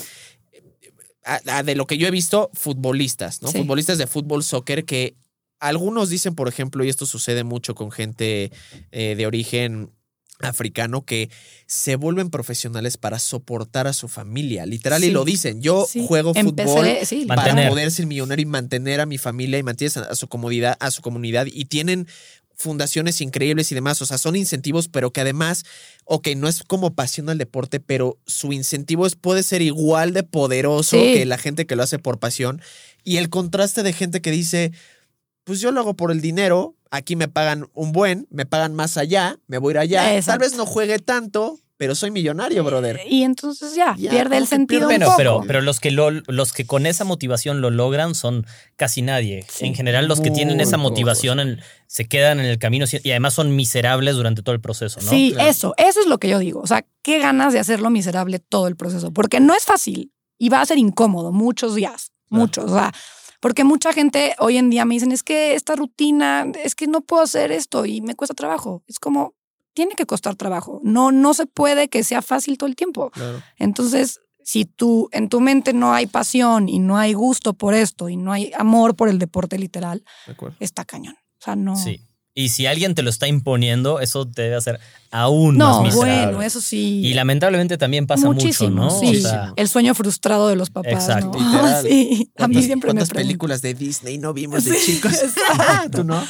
A- a- de lo que yo he visto, futbolistas, ¿no? Sí. Futbolistas de fútbol, soccer, que algunos dicen, por ejemplo, y esto sucede mucho con gente eh, de origen africano, que se vuelven profesionales para soportar a su familia. Literal, y lo dicen. Yo Sí. juego fútbol sí, para Mantener. poder ser millonario y mantener a mi familia y mantienes a, su comodidad, a su comunidad y tienen fundaciones increíbles y demás, o sea, son incentivos, pero que además, ok, no es como pasión al deporte, pero su incentivo es, puede ser igual de poderoso que la gente que lo hace por pasión. Y el contraste de gente que dice, pues yo lo hago por el dinero, aquí me pagan un buen, me pagan más allá, me voy a ir allá, tal vez no juegue tanto, pero soy millonario, brother. Y entonces ya, Ya, pierde el sentido pierde- un Bueno, poco. pero, pero los que lo- los que con esa motivación lo logran son casi nadie. Sí. En general, los que tienen esa motivación en- se quedan en el camino y además son miserables durante todo el proceso, ¿no? Sí, Claro. eso, eso es lo que yo digo. O sea, qué ganas de hacerlo miserable todo el proceso, porque no es fácil y va a ser incómodo muchos días, Claro. muchos. O sea, porque mucha gente hoy en día me dicen, es que esta rutina, es que no puedo hacer esto y me cuesta trabajo. Es como, tiene que costar trabajo. No, no se puede que sea fácil todo el tiempo. Claro. Entonces, si tú en tu mente no hay pasión y no hay gusto por esto y no hay amor por el deporte literal, De está cañón. O sea, no. Sí. Y si alguien te lo está imponiendo, eso te debe hacer aún No, más miserable. bueno, eso sí. Y lamentablemente también pasa Muchísimo, mucho, ¿no? sí. O sea, El sueño frustrado de los papás. Exacto. ¿no? Literal. sí, a mí ¿Cuántas- siempre me ¿Cuántas películas de Disney no vimos de Sí, chicos? exacto. ¿Tú no?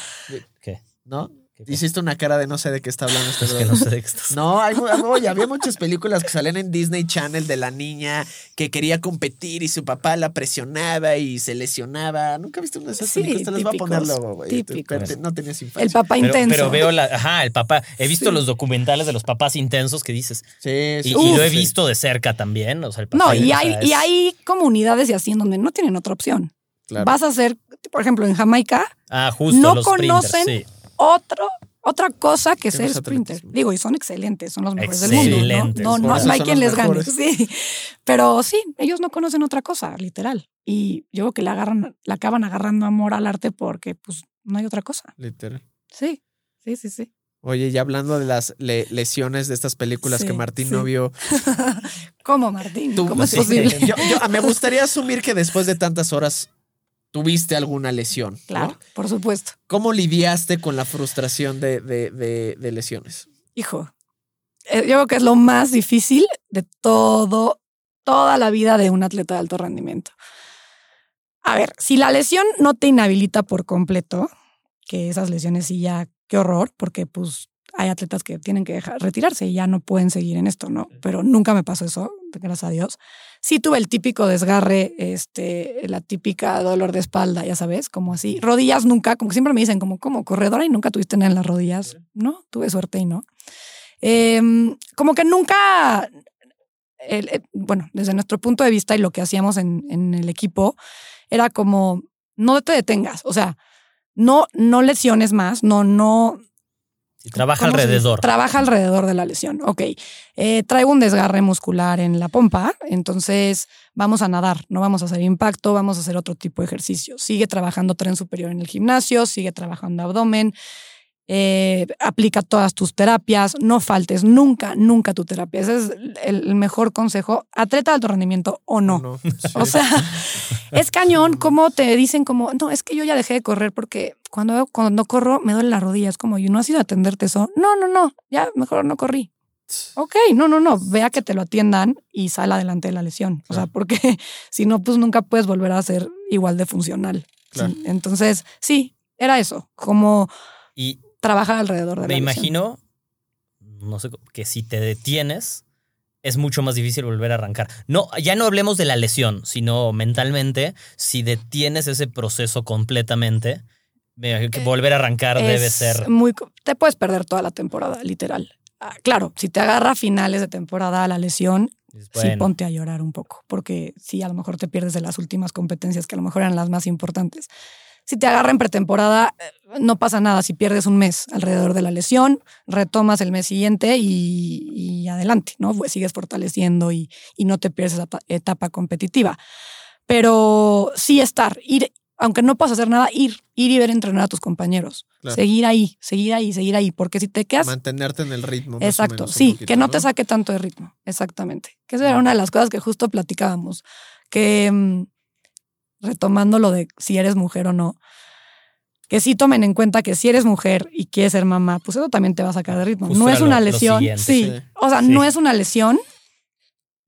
¿qué? ¿No? Hiciste una cara de no sé de qué está hablando este Es que no sé de qué estás No, hay, oye, había muchas películas que salían en Disney Channel de la niña que quería competir y su papá la presionaba y se lesionaba. ¿Nunca viste una de esas Sí, películas? Te las voy a poner típicos, luego, güey. No tenías infancia. El papá Pero, intenso. pero veo la. Ajá, el papá. He visto Sí. los documentales de los papás intensos que dices. Sí, Y, sí. y Uf, lo he visto de cerca también. O sea, el papá. No, y hay, y hay comunidades y así en donde no tienen otra opción. Claro. Vas a hacer, por ejemplo, en Jamaica, Ah, justo. no los conocen sí. Otro, otra cosa que ser sprinter. atletismo. Digo, y son excelentes, son los mejores del mundo. No, no, no, hay quien les gane. Sí. Pero sí, ellos no conocen otra cosa, literal. Y yo creo que le agarran, la acaban agarrando amor al arte porque pues no hay otra cosa. Literal. Sí, sí, sí, sí. Oye, ya hablando de las le- lesiones de estas películas Sí, que Martín sí. no vio. ¿Cómo, Martín? ¿Cómo es posible? Yo, yo- me gustaría asumir que después de tantas horas tuviste alguna lesión. ¿no? Claro, por supuesto. ¿Cómo lidiaste con la frustración de, de- de- de lesiones? Hijo, eh, yo creo que es lo más difícil de todo, toda la vida de un atleta de alto rendimiento. A ver, si la lesión no te inhabilita por completo, que esas lesiones sí ya, qué horror, porque pues hay atletas que tienen que dejar, retirarse y ya no pueden seguir en esto, ¿no? Pero nunca me pasó eso, gracias a Dios. Sí tuve el típico desgarre, este, la típica dolor de espalda, ya sabes, como así. Rodillas nunca, como siempre me dicen, como, como corredora y nunca tuviste nada en las rodillas. No, tuve suerte y no. Em, como que nunca, el- eh, bueno, desde nuestro punto de vista y lo que hacíamos en, en el equipo, era como, no te detengas, o sea, no, no lesiones más, no, no, Y trabaja alrededor. Trabaja alrededor de la lesión. Ok. Eh, traigo un desgarre muscular en la pompa, entonces vamos a nadar, no vamos a hacer impacto, vamos a hacer otro tipo de ejercicio. Sigue trabajando tren superior en el gimnasio, sigue trabajando abdomen. Eh, aplica todas tus terapias, no faltes nunca, nunca tu terapia. Ese es el mejor consejo, atleta de alto rendimiento o no. No, sí. O sea, es cañón como te dicen como, no, es que yo ya dejé de correr porque cuando, cuando corro me duele la rodilla. Es como, ¿y no has ido a atenderte eso? No, no, no, ya mejor no corrí. Ok, no, no, no, vea que te lo atiendan y sal adelante de la lesión. O sea, porque si no, pues nunca puedes volver a ser igual de funcional. Claro. Entonces, sí, era eso, como Y trabajar alrededor de me la imagino, no sé, que si te detienes, es mucho más difícil volver a arrancar. No, ya no hablemos de la lesión, sino mentalmente, si detienes ese proceso completamente, Eh, volver a arrancar debe ser. Muy, te puedes perder toda la temporada, literal. Ah, claro, si te agarra a finales de temporada la lesión, sí ponte a llorar un poco, porque sí, a lo mejor te pierdes de las últimas competencias que a lo mejor eran las más importantes. Si te agarra en pretemporada, eh, no pasa nada. Si pierdes un mes alrededor de la lesión, retomas el mes siguiente y, y adelante, ¿no? Pues sigues fortaleciendo y, y no te pierdes esa ta- etapa competitiva. Pero sí estar, ir, aunque no puedas hacer nada, ir, ir y ver entrenar a tus compañeros. Claro. Seguir ahí, seguir ahí, seguir ahí, porque si te quedas Mantenerte en el ritmo. Exacto, menos, sí, poquito, que no, te saque tanto de ritmo, exactamente. Que esa era una de las cosas que justo platicábamos, que mm, retomando lo de si eres mujer o no, que sí tomen en cuenta que si eres mujer y quieres ser mamá, pues eso también te va a sacar de ritmo. Justo no es una lo- lesión, sí. sí. o sea, Sí. no es una lesión.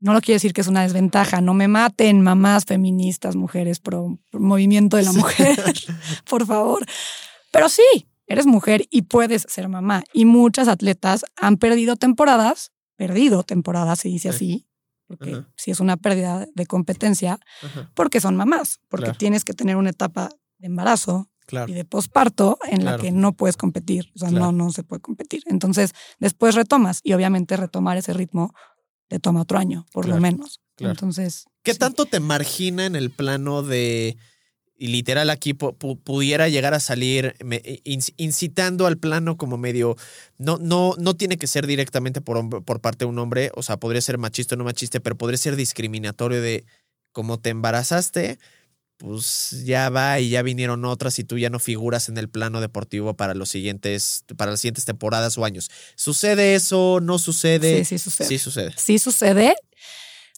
No lo quiere decir que es una desventaja. No me maten, mamás feministas, mujeres pro, pro movimiento de la mujer, por favor. Pero sí, eres mujer y puedes ser mamá. Y muchas atletas han perdido temporadas, perdido temporadas, se dice Sí. así, porque Ajá. si es una pérdida de competencia, Ajá, porque son mamás, porque Claro. tienes que tener una etapa de embarazo claro. y de posparto en Claro. la que no puedes competir, o sea, no, no se puede competir. Entonces, después retomas y obviamente retomar ese ritmo te toma otro año, por lo menos. Entonces, ¿Qué sí. tanto te margina en el plano de, y literal aquí pu- pu- pudiera llegar a salir incitando al plano como medio, no, no, no tiene que ser directamente por, por parte de un hombre, o sea, podría ser machista o no machista, pero podría ser discriminatorio de como te embarazaste, pues ya va y ya vinieron otras y tú ya no figuras en el plano deportivo para los siguientes, para las siguientes temporadas o años. ¿Sucede eso? ¿No sucede? Sí, sí sucede. Sí sucede. sí sucede.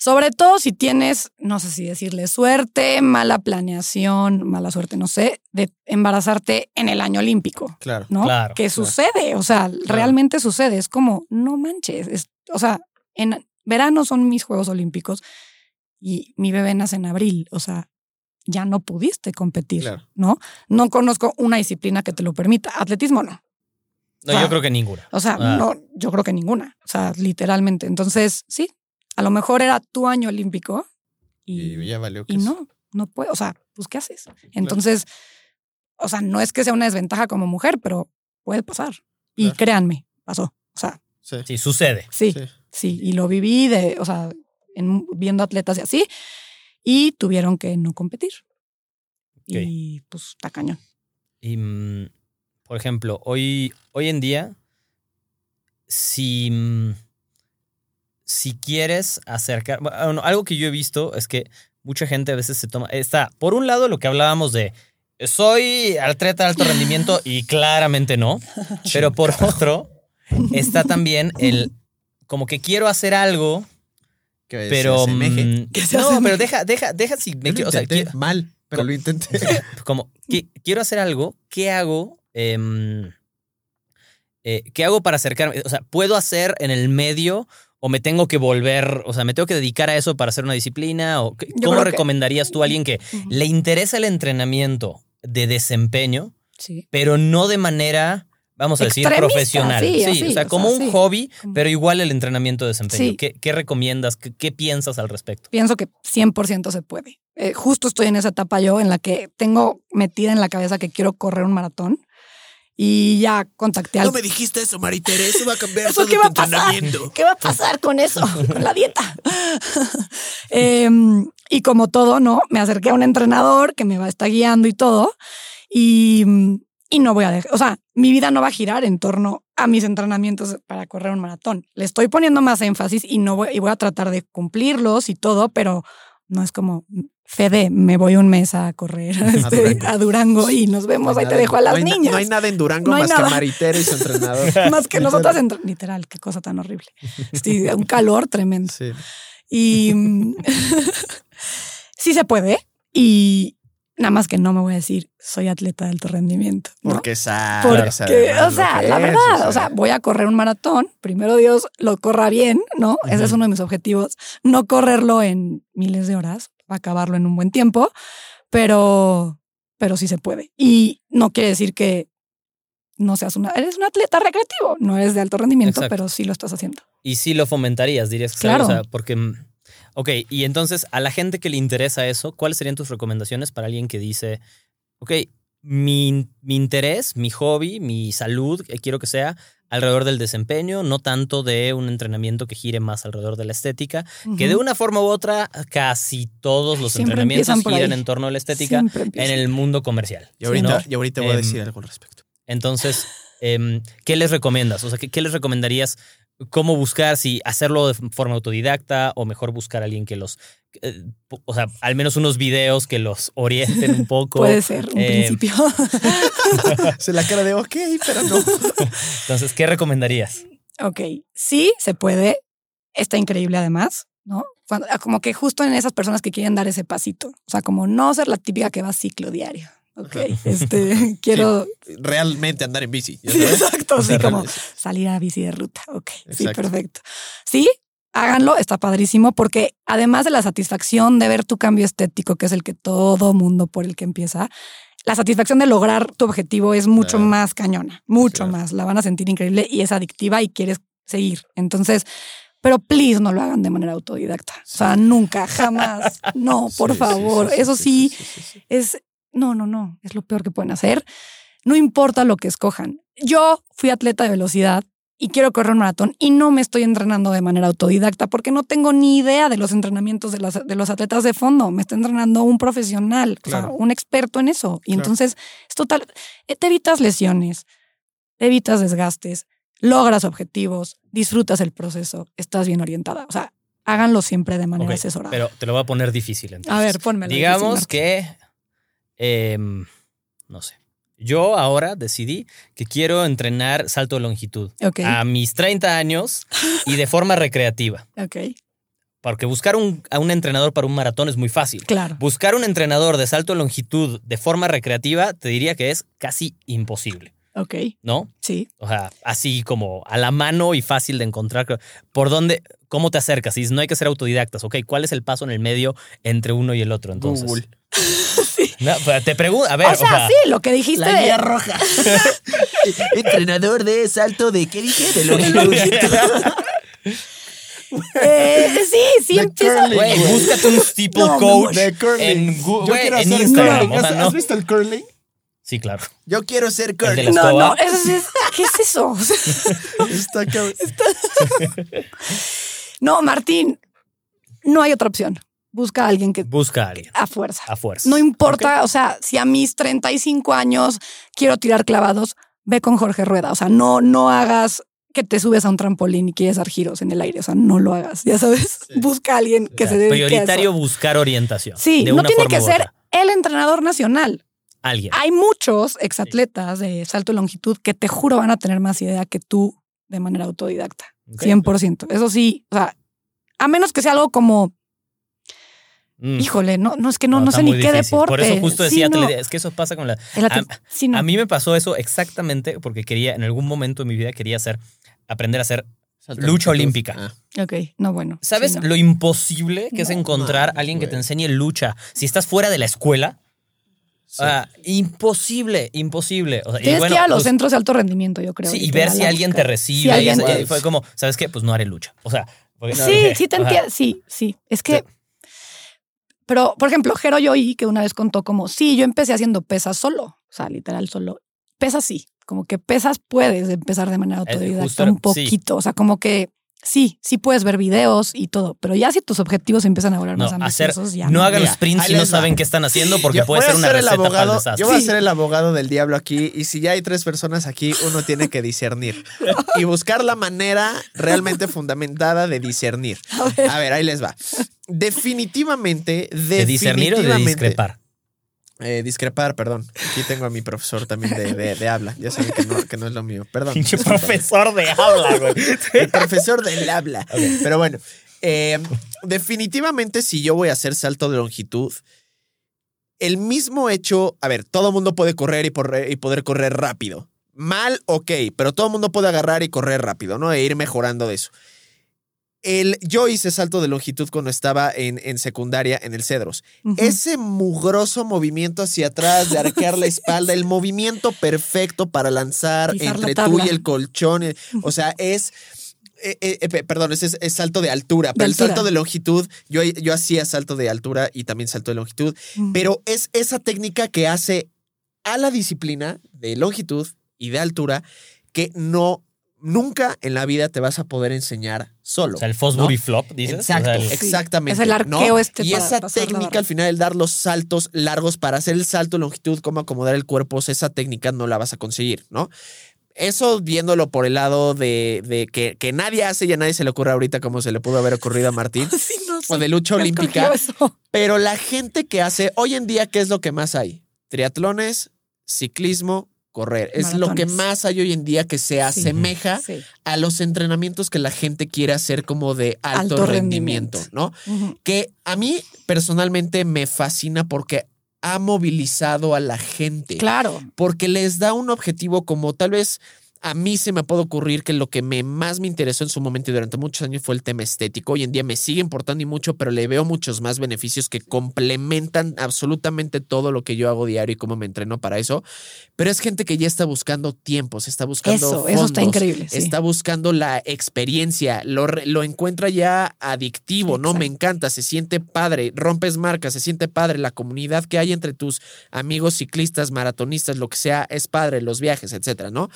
Sobre todo si tienes, no sé si decirle suerte, mala planeación, mala suerte, no sé, de embarazarte en el año olímpico, Claro. ¿no? Claro, que claro. sucede, o sea, realmente sucede. Es como, no manches. es- o sea, en verano son mis Juegos Olímpicos y mi bebé nace en abril, o sea, ya no pudiste competir, Claro. ¿no? No conozco una disciplina que te lo permita. Atletismo no. No, Ah. yo creo que ninguna. O sea, Ah. no, yo creo que ninguna. O sea, literalmente. Entonces, sí, a lo mejor era tu año olímpico y, Y ya valió que y no, no puede. O sea, pues, ¿qué haces? Entonces, o sea, no es que sea una desventaja como mujer, pero puede pasar. Y Claro. créanme, pasó. O sea, Sí. Sí, sucede. sí, Sí. sí. Y lo viví de, o sea, en- viendo atletas y así, y tuvieron que no competir. Y pues está cañón. Y, mm, por ejemplo, hoy, hoy en día, si, mm, si quieres acercar, bueno, algo que yo he visto es que mucha gente a veces se toma, está, por un lado, lo que hablábamos de, soy atleta de alto rendimiento y claramente no, pero por otro, está también el, como que quiero hacer algo, Que se pero... asemeje. mm, Que se no, pero deja, deja, deja si me quiero- o sea, quiero- mal, pero lo intenté. como, "Qui- quiero hacer algo, ¿qué hago? Em, eh, ¿Qué hago para acercarme? O sea, ¿puedo hacer en el medio o me tengo que volver, o sea, me tengo que dedicar a eso para hacer una disciplina? ¿O ¿Cómo que- recomendarías tú a alguien que le interesa el entrenamiento de desempeño, Sí. pero no de manera, vamos a decir, Extremista, profesional? sí, así, o sea, o como sea, un sí. hobby, pero igual el entrenamiento de desempeño. ¿Qué, qué recomiendas? ¿Qué, qué piensas al respecto? pienso que 100% se puede. Eh, justo estoy en esa etapa yo en la que tengo metida en la cabeza que quiero correr un maratón y ya contacté al... No me dijiste eso, Maritere. Eso va a cambiar ¿Eso todo qué va a pasar? entrenamiento. ¿Qué va a pasar con eso? Con la dieta. Em, y como todo, ¿no? Me acerqué a un entrenador que me va a estar guiando y todo. Y, y no voy a dejar, o sea, mi vida no va a girar en torno a mis entrenamientos para correr un maratón. Le estoy poniendo más énfasis y no voy, y voy a tratar de cumplirlos y todo, pero No es como, Fede, me voy un mes a correr este, a, Durango. y nos vemos, ahí te dejo a las no niñas. no hay nada en Durango más que Maritero y su entrenador. más que nosotras, en, literal, qué cosa tan horrible. Sí, un calor tremendo. Sí. Y sí se puede. Y, Nada más que no me voy a decir, soy atleta de alto rendimiento. Porque sabes. Porque, o sea, la verdad, o sea, voy a correr un maratón. Primero Dios lo corra bien, ¿no? Ese es uno de mis objetivos. No correrlo en miles de horas, acabarlo en un buen tiempo, pero, pero sí se puede. Y no quiere decir que no seas una, eres un atleta recreativo, no eres de alto rendimiento, pero sí lo estás haciendo. Y sí lo fomentarías, dirías que claro. o sea, porque Ok, y entonces a la gente que le interesa eso, ¿cuáles serían tus recomendaciones para alguien que dice, ok, mi, interés, mi hobby, mi salud, quiero que sea alrededor del desempeño, no tanto de un entrenamiento que gire más alrededor de la estética, que de una forma u otra casi todos los entrenamientos giran en torno a la estética en el mundo comercial. Y ahorita, y ahorita voy a decir em, algo al respecto. Entonces, em, ¿qué les recomiendas? O sea, ¿qué, les recomendarías cómo buscar, si hacerlo de forma autodidacta o mejor buscar a alguien que los, eh, o sea, al menos unos videos que los orienten un poco. Puede ser, un eh, principio. Se la cara de, ok, pero no. Entonces, ¿qué recomendarías? Ok, sí, se puede. Está increíble además, ¿no? Ah, como que justo en esas personas que quieren dar ese pasito. O sea, como no ser la típica que va a ciclo diario. Ok, este, quiero... realmente andar en bici. Exacto, sí, como salir a bici de ruta. Ok, sí, perfecto. Sí, háganlo, está padrísimo, porque además de la satisfacción de ver tu cambio estético, que es el que todo mundo por el que empieza, la satisfacción de lograr tu objetivo es mucho más cañona, mucho más. La van a sentir increíble y es adictiva y quieres seguir. Entonces, pero please no lo hagan de manera autodidacta. O sea, nunca, jamás. No, por favor. Eso sí, es no, no, no, es lo peor que pueden hacer. No importa lo que escojan. Yo fui atleta de velocidad y quiero correr un maratón y no me estoy entrenando de manera autodidacta porque no tengo ni idea de los entrenamientos de, de los atletas de fondo. Me está entrenando un profesional, o sea, un experto en eso. Y entonces es total, eh, te evitas lesiones, te evitas desgastes, logras objetivos, disfrutas el proceso, estás bien orientada. O sea, háganlo siempre de manera asesorada. Pero te lo voy a poner difícil entonces. A ver, pónmelo. Digamos que Em, no sé. Yo ahora decidí que quiero entrenar salto de longitud a mis 30 años y de forma recreativa. Ok. Porque buscar un, a un entrenador para un maratón es muy fácil. Claro. Buscar un entrenador de salto de longitud de forma recreativa te diría que es casi imposible. Ok. ¿No? Sí. O sea, así como a la mano y fácil de encontrar. ¿Por dónde? ¿Cómo te acercas? Y no hay que ser autodidactas. Ok, ¿cuál es el paso en el medio entre uno y el otro entonces? Google. No, te pregunto, a ver. O sea, sí, lo que dijiste. La guía roja. Entrenador de salto de, ¿qué dije? De longitud. Eh, sí, sí empieza. Güey, búscate un steeple coach en, Google, en Instagram. ¿Has, visto el curling? Sí, claro. Yo quiero ser curling. No, no, eso es, ¿qué es eso? Está, Está... No, Martín, no hay otra opción busca a alguien que... Busca a alguien. A fuerza. A fuerza. No importa, o sea, si a mis 35 años quiero tirar clavados, ve con Jorge Rueda. O sea, no, no hagas que te subes a un trampolín y quieres dar giros en el aire. O sea, no lo hagas, ya sabes. Busca a alguien que se dedique Prioritario buscar orientación. Sí, no tiene que ser el entrenador nacional. Alguien. Hay muchos exatletas de salto y longitud que te juro van a tener más idea que tú de manera autodidacta. 100%. Eso sí, o sea, a menos que sea algo como Mm. Híjole, no, no es que no, no, sé ni qué deporte. Por eso justo decía, es que eso pasa con la... a, mí me pasó eso exactamente porque quería, en algún momento de mi vida quería hacer, aprender a hacer lucha olímpica. Ah. Ok, no bueno. ¿Sabes lo imposible que es encontrar a alguien que te enseñe lucha si estás fuera de la escuela? Ah, imposible, imposible. Tienes que ir a los pues centros de alto rendimiento, yo creo. Sí, y ver si alguien te recibe. y fue como, ¿sabes qué? Pues no haré lucha. O sea, sí, sí te entiendo. Sí, sí. Es que pero, por ejemplo, Jero Yoyi, que una vez contó como, sí, yo empecé haciendo pesas solo, o sea, literal solo. Pesas sí, como que pesas puedes empezar de manera autodidacta un poquito, o sea, como que sí, sí puedes ver videos y todo, pero ya si tus objetivos empiezan a volver No, más hacer, ambiciosos, ya no no. hagan Mira, sprints si no va. saben qué están haciendo porque Yo puede ser una ser receta para el abogado, desastre. Yo voy a ser el abogado del diablo aquí y si ya hay tres personas aquí, uno tiene que discernir y buscar la manera realmente fundamentada de discernir. A ver, ahí les va. Definitivamente, ¿De discernir o de definitivamente- discrepar? Eh, discrepar, perdón. Aquí tengo a mi profesor también de, de- de habla. Ya saben que no, que no es lo mío. Perdón. Pinche profesor de habla, güey. El profesor del habla. Pero bueno, eh, definitivamente si yo voy a hacer salto de longitud, el mismo hecho, a ver, todo el mundo puede correr y, y poder correr rápido. Mal, ok, pero todo el mundo puede agarrar y correr rápido, ¿no? E ir mejorando de eso. El, yo hice salto de longitud cuando estaba en, en secundaria en el Cedros. Ese mugroso movimiento hacia atrás, de arquear la espalda, el movimiento perfecto para lanzar la entre tú y el colchón. eh, O sea, es. eh, eh, pe- perdón, es, es salto de altura, pero el altura. salto de longitud, yo, yo hacía salto de altura y también salto de longitud, pero es esa técnica que hace a la disciplina de longitud y de altura que no, nunca en la vida te vas a poder enseñar solo. O sea, el ¿no? Fosbury flop, dices. Exacto, O sea, el- exactamente. Es el ¿no? arqueo este Y para esa técnica al final, el dar los saltos largos para hacer el salto de longitud, cómo acomodar el cuerpo, esa técnica no la vas a conseguir, ¿no? Eso viéndolo por el lado de, de que, que nadie hace y a nadie se le ocurre ahorita como se le pudo haber ocurrido a Martín, Sí, no sé. o de lucha ¿Qué olímpica, pero la gente que hace, hoy en día, ¿qué es lo que más hay? Triatlones, ciclismo, correr. Es lo que más hay hoy en día que se asemeja Sí. a los entrenamientos que la gente quiere hacer como de alto, Alto rendimiento, rendimiento. ¿no? Que a mí personalmente me fascina porque ha movilizado a la gente. Claro. Porque les da un objetivo como tal vez a mí se me puede ocurrir que lo que me más me interesó en su momento y durante muchos años fue el tema estético. Hoy en día me sigue importando y mucho, pero le veo muchos más beneficios que complementan absolutamente todo lo que yo hago diario y cómo me entreno para eso. Pero es gente que ya está buscando tiempos, está buscando Eso, eso está fondos, increíble. sí. Está buscando la experiencia, lo, encuentra ya adictivo, ¿no? Me encanta, se siente padre, rompes marcas, se siente padre, la comunidad que hay entre tus amigos ciclistas, maratonistas, lo que sea, es padre, los viajes, etcétera, ¿no?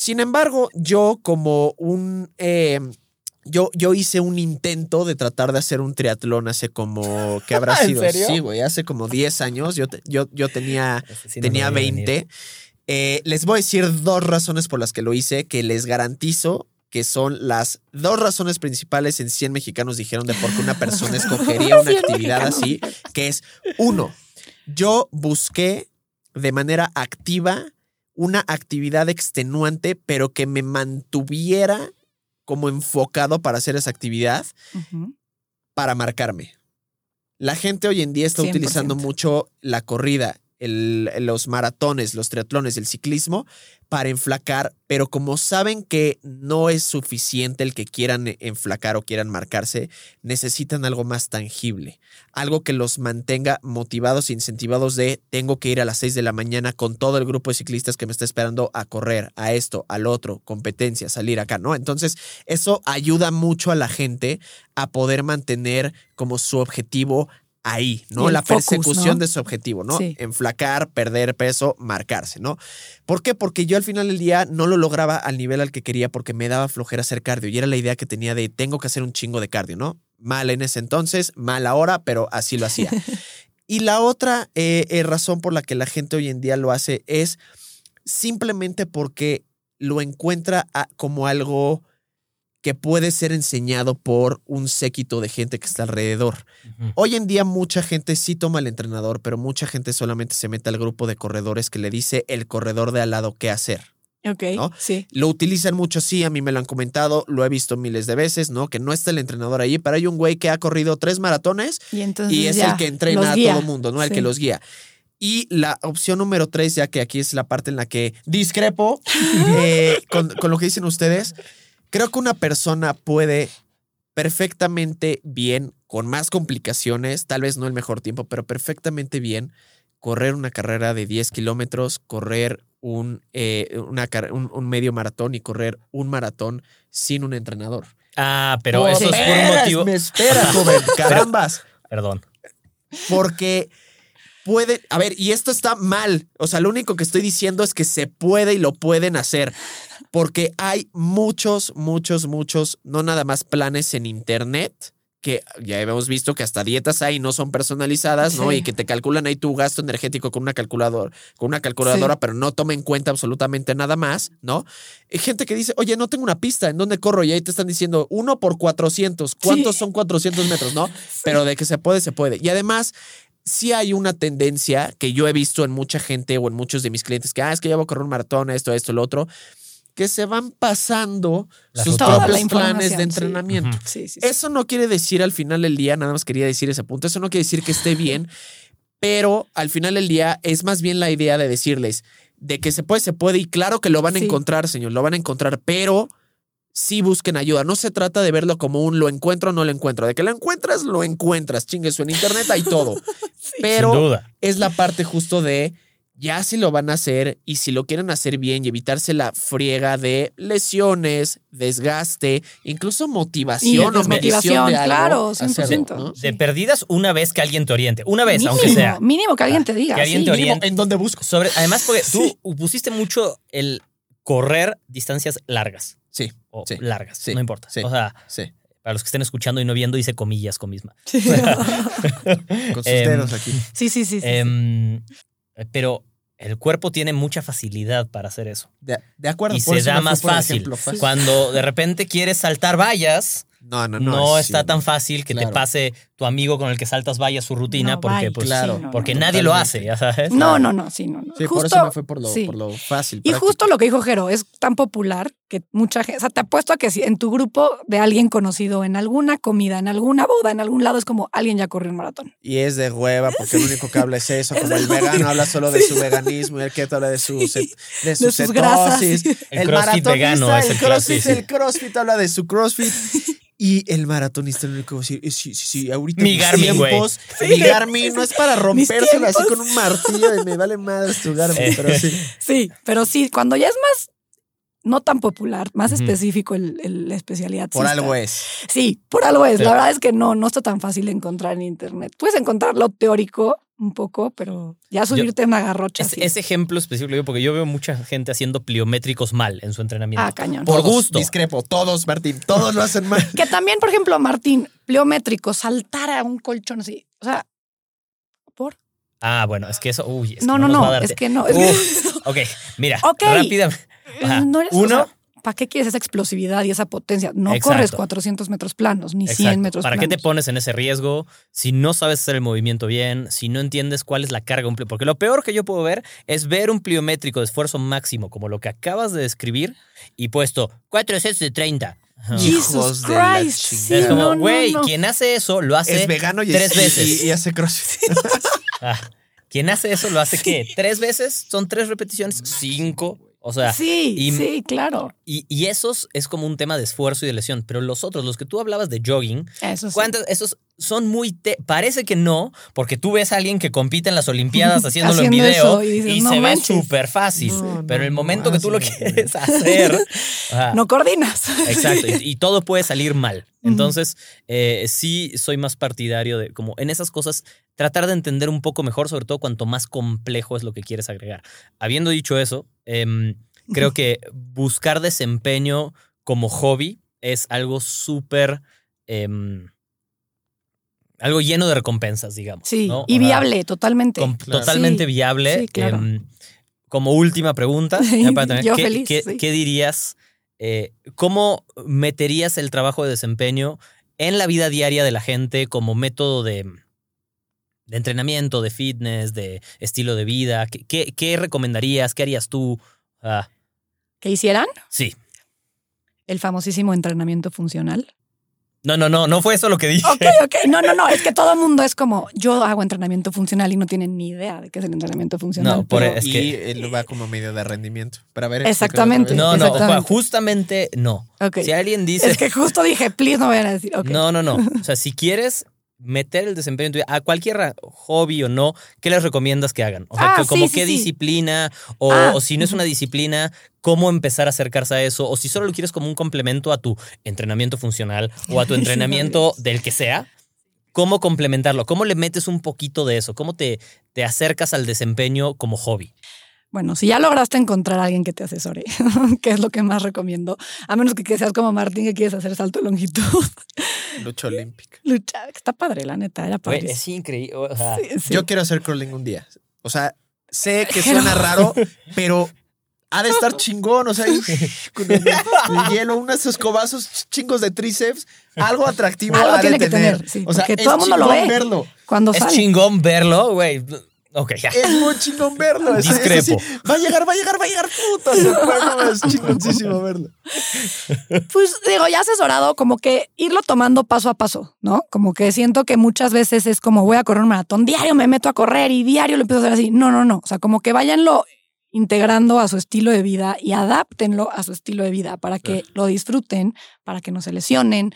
Sin embargo, yo como un... eh, yo, yo hice un intento de tratar de hacer un triatlón hace como... ¿Qué habrá ¿En sido? serio? Sí, güey, hace como 10 años. Yo, te- yo, yo tenía Sí, no tenía venir. 20. Eh, les voy a decir dos razones por las que lo hice, que les garantizo que son las dos razones principales en 100 mexicanos dijeron de por qué una persona escogería una 100 actividad mexicanos. así, que es, uno, yo busqué de manera activa una actividad extenuante, pero que me mantuviera como enfocado para hacer esa actividad para marcarme. La gente hoy en día está 100%. utilizando mucho la corrida, los maratones, los triatlones, el ciclismo para enflacar, pero como saben que no es suficiente el que quieran enflacar o quieran marcarse, necesitan algo más tangible, algo que los mantenga motivados e incentivados de tengo que ir a las 6 de la mañana con todo el grupo de ciclistas que me está esperando a correr, a esto, al otro, competencia, salir acá, ¿no? Entonces, eso ayuda mucho a la gente a poder mantener como su objetivo ahí, ¿no? La focus, persecución ¿no? de su objetivo, ¿no? Sí. Enflacar, perder peso, marcarse, ¿no? ¿Por qué? Porque yo al final del día no lo lograba al nivel al que quería porque me daba flojera hacer cardio y era la idea que tenía de tengo que hacer un chingo de cardio, ¿no? Mal en ese entonces, mal ahora, pero así lo hacía. y la otra eh, eh, razón por la que la gente hoy en día lo hace es simplemente porque lo encuentra a- como algo que puede ser enseñado por un séquito de gente que está alrededor. Hoy en día mucha gente sí toma al entrenador, pero mucha gente solamente se mete al grupo de corredores que le dice el corredor de al lado qué hacer. Ok, ¿No? sí. Lo utilizan mucho, sí, a mí me lo han comentado, lo he visto miles de veces, ¿no? Que no está el entrenador ahí, pero hay un güey que ha corrido tres maratones Y entonces y es ya el que entrena a todo mundo, ¿no? El Sí. que los guía. Y la opción número tres, ya que aquí es la parte en la que discrepo eh, con, con lo que dicen ustedes, creo que una persona puede perfectamente bien, con más complicaciones, tal vez no el mejor tiempo, pero perfectamente bien, correr una carrera de 10 kilómetros, correr un, eh, una un, un medio maratón y correr un maratón sin un entrenador. Ah, pero eso es por un motivo. Me espera, joven. Carambas. Perdón. Porque, puede, a ver, y esto está mal. O sea, lo único que estoy diciendo es que se puede y lo pueden hacer. Porque hay muchos, muchos, muchos, no nada más planes en internet que ya hemos visto que hasta dietas hay no son personalizadas, ¿no? Sí. Y que te calculan ahí tu gasto energético con una calculadora, con una calculadora, Sí. pero no toma en cuenta absolutamente nada más, ¿no? Hay gente que dice, oye, no tengo una pista, ¿en dónde corro? Y ahí te están diciendo, uno por 400, ¿cuántos Sí. son 400 metros, no? Pero de que se puede, se puede. Y además, sí hay una tendencia que yo he visto en mucha gente o en muchos de mis clientes que, ah, es que ya voy a correr un maratón, esto, esto, lo otro, que se van pasando La sus propios planes de sí. entrenamiento. Sí, sí, sí. Eso no quiere decir al final del día, nada más quería decir ese punto, eso no quiere decir que esté bien, pero al final del día es más bien la idea de decirles de que se puede, se puede y claro que lo van a encontrar, señor, lo van a encontrar, pero sí busquen ayuda. No se trata de verlo como un lo encuentro o no lo encuentro. De que lo encuentras, lo encuentras. Chingue eso en internet hay todo. Pero Sin duda. es la parte justo de ya si lo van a hacer y si lo quieren hacer bien y evitarse la friega de lesiones, desgaste, incluso motivación o de algo, claro, hacerlo, 100%. ¿no? De perdidas una vez que alguien te oriente. Una vez, mínimo, aunque sea. Mínimo que alguien te diga. Que alguien sí. te Mínimo, oriente. ¿En dónde busco? Sobre, además, porque Sí. tú pusiste mucho el correr distancias largas. Sí, O Sí, largas, sí, no importa. sí. O sea, sí. para los que estén escuchando y no viendo, dice comillas con misma. Sí, Con sus Em, dedos aquí. sí, sí. sí, sí. Em, pero el cuerpo tiene mucha facilidad para hacer eso. De, de acuerdo. y por se eso da más fácil. ejemplo fácil. Cuando de repente quieres saltar vallas, No, no, no, no. es- está sí, tan fácil que Claro. te pase tu amigo con el que saltas vallas su rutina, No, porque, vaya, pues, claro, sí, no, porque no, nadie lo hace, ya sabes. No, no, no, sí, no. no. Sí, por justo, eso me fue por lo, sí. por lo fácil. Y práctico. justo lo que dijo Jero, es tan popular que mucha gente, o sea, te apuesto a que si en tu grupo de alguien conocido, en alguna comida, en alguna boda, en algún lado, es como alguien ya corrió un maratón. Y es de hueva, porque lo único que habla es eso. Es Como el vegano habla solo de su veganismo y el keto habla de su, Sí. cet- de su De sus grasas, cetosis. sí. El crossfit vegano es el el crossfit, crossfit. el crossfit habla de su crossfit. Y el maratonista lo único que va a decir sí, sí, sí, ahorita Mi Garmin, güey. mi Garmin no es para rompérselo así con un martillo de me vale madres tu Garmin, Eh. pero sí. Sí, pero sí, cuando ya es más, no tan popular, más específico el, el- la especialidad. Por sí algo está- es. Sí, por algo es. La verdad es que no, no está tan fácil de encontrar en internet. Puedes encontrarlo teórico un poco, pero ya subirte a una garrocha. Ese, ejemplo específico, digo, porque yo veo mucha gente haciendo pliométricos mal en su entrenamiento. Ah, cañón. Por Todos, gusto. Discrepo, todos, Martín, todos lo hacen mal. Que también, por ejemplo, Martín, pleométrico, saltar a un colchón así. O sea, ¿por? Ah, bueno, es que eso, uy, es que no, no, nos va a no, es que no. Es Uf, ok, mira, Ok. rápidamente. Ajá. no eres, Uno, ¿para qué quieres esa explosividad y esa potencia? No Exacto. corres 400 metros planos, ni 100 Exacto. metros ¿Para qué te planos. pones en ese riesgo si no sabes hacer el movimiento bien, si no entiendes cuál es la carga? de un plio- Porque lo peor que yo puedo ver es ver un pliométrico de esfuerzo máximo, como lo que acabas de describir, y puesto 4 sets de 30. Ajá. Jesus Christ, sí, es como, no, no, güey, no. quien hace eso lo hace Es vegano y, tres y- veces. y- y hace crossfit. Ah, quien hace eso lo hace ¿qué? ¿Tres veces? ¿Son tres repeticiones? ¿Cinco? O sea, sí, y- sí, claro. y, y esos es como un tema de esfuerzo y de lesión. Pero los otros, los que tú hablabas de jogging, Eso sí. ¿cuántos? Esos son muy. te- Parece que no, porque tú ves a alguien que compite en las Olimpiadas haciéndolo en video y y, dices, "No se ve manches". súper fácil. No, pero no, el momento que tú lo quieres hacer. ah, No coordinas. Exacto, y, y todo puede salir mal. Entonces, eh, sí soy más partidario de, como en esas cosas, tratar de entender un poco mejor, sobre todo cuanto más complejo es lo que quieres agregar. Habiendo dicho eso, em, creo que buscar desempeño como hobby es algo súper... em, algo lleno de recompensas, digamos. Sí, ¿no? y O sea, viable, totalmente. com- Claro. Totalmente Sí, viable. sí, claro. Em, como última pregunta, Sí, ya para terminar, yo ¿qué, feliz, qué- sí. qué dirías? eh, ¿Cómo meterías el trabajo de desempeño en la vida diaria de la gente como método de, de entrenamiento, de fitness, de estilo de vida? ¿Qué, qué- qué recomendarías? ¿Qué harías tú? Ah, ¿Qué hicieran? sí. El famosísimo entrenamiento funcional. No, no, no, no fue eso lo que dije. Ok, ok. No, no, no. Es que todo el mundo es como, yo hago entrenamiento funcional y no tienen ni idea de qué es el entrenamiento funcional. No, por pero- Es y que- él va como medio de rendimiento. Pero a ver, Exactamente. No, no, Exactamente. justamente no. Ok. Si alguien dice... Es que justo dije, please, no vayan a decir. ok. No, no, no. O sea, si quieres meter el desempeño en tu vida, a cualquier hobby o no, ¿qué les recomiendas que hagan? O sea, Ah, como sí, qué sí. disciplina, o, Ah, o si no es una disciplina, cómo empezar a acercarse a eso, o si solo lo quieres como un complemento a tu entrenamiento funcional o a tu entrenamiento del que sea. cómo complementarlo, cómo le metes un poquito de eso, cómo te, te acercas al desempeño como hobby. Bueno, si ya lograste encontrar a alguien que te asesore, que es lo que más recomiendo, a menos que seas como Martín que quieres hacer salto de longitud. Lucha olímpica. Lucha, está padre, la neta, era padre. es increíble. Yo quiero hacer curling un día. O sea, sé que suena raro, pero ha de estar chingón, o sea, con el, hielo, unos escobazos chingos de tríceps, algo atractivo algo tiene que tener. o sea, todo el mundo lo ve verlo. Cuando es chingón verlo, güey. Ok, ya. Es muy chingón verlo. Discrepo. va a llegar, va a llegar, va a llegar, puta. es chingoncísimo verlo. Pues digo, ya asesorado, como que irlo tomando paso a paso, ¿no? Como que siento que muchas veces es como voy a correr un maratón, diario me meto a correr y diario lo empiezo a hacer así. No, no, no. O sea, como que váyanlo integrando a su estilo de vida y adáptenlo a su estilo de vida para que lo disfruten, para que no se lesionen.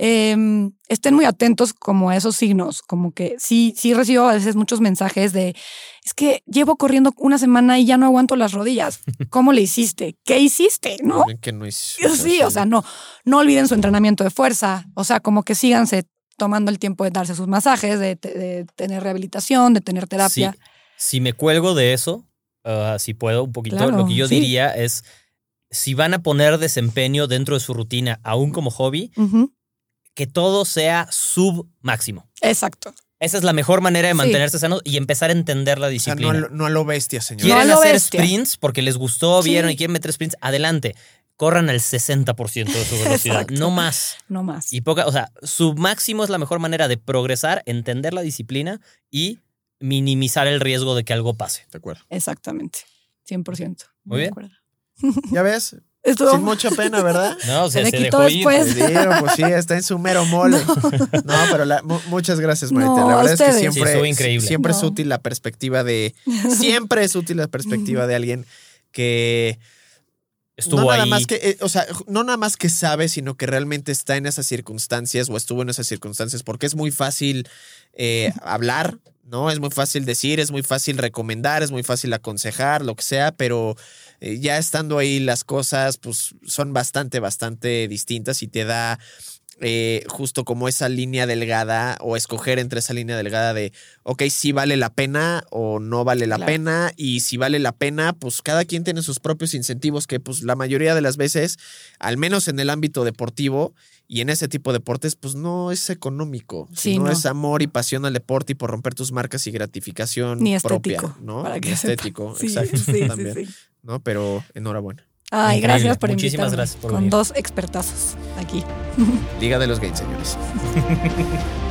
Em, estén muy atentos como a esos signos, como que sí, sí recibo a veces muchos mensajes de, es que llevo corriendo una semana y ya no aguanto las rodillas. ¿Cómo le hiciste? ¿Qué hiciste? ¿No? Que no sí, o sea, no, no olviden su entrenamiento de fuerza, o sea, como que síganse tomando el tiempo de darse sus masajes, de, tener rehabilitación, de tener terapia. Si me cuelgo de eso, uh, si puedo un poquito, lo que yo diría es, si van a poner desempeño dentro de su rutina, aún como hobby, que todo sea sub máximo. Exacto. Esa es la mejor manera de mantenerse sano y empezar a entender la disciplina. no, no, a lo bestia, señor. Quieren hacer sprints porque les gustó, vieron y quieren meter sprints. Adelante. Corran al 60% de su velocidad, no más. No más. Y poca, o sea, su máximo es la mejor manera de progresar, entender la disciplina y minimizar el riesgo de que algo pase. De acuerdo. Exactamente. 100%. Muy, bien. ¿Ya ves? Sin mucha pena, ¿verdad? No, se, se, se dejó después. Ir. pues sí, está en su mero mole. No, pero muchas gracias, Maite. la verdad es que siempre, increíble. siempre es útil la perspectiva de. Siempre es útil la perspectiva de alguien que. Estuvo no nada más que, eh, o sea, no nada más que sabe, sino que realmente está en esas circunstancias o estuvo en esas circunstancias, porque es muy fácil eh, hablar, ¿no? Es muy fácil decir, es muy fácil recomendar, es muy fácil aconsejar, lo que sea, pero eh, ya estando ahí las cosas pues son bastante, bastante distintas y te da eh, justo como esa línea delgada o escoger entre esa línea delgada de, ok, si vale la pena o no vale la pena y si vale la pena, pues cada quien tiene sus propios incentivos que pues la mayoría de las veces, al menos en el ámbito deportivo y en ese tipo de deportes, pues no es económico, no, es amor y pasión al deporte y por romper tus marcas y gratificación Ni propia, estético, ¿no? Para Ni estético, exacto, también, ¿no? Pero enhorabuena. Ay, gracias por Muchísimas gracias por Con dos expertazos aquí. Liga de los Games, señores.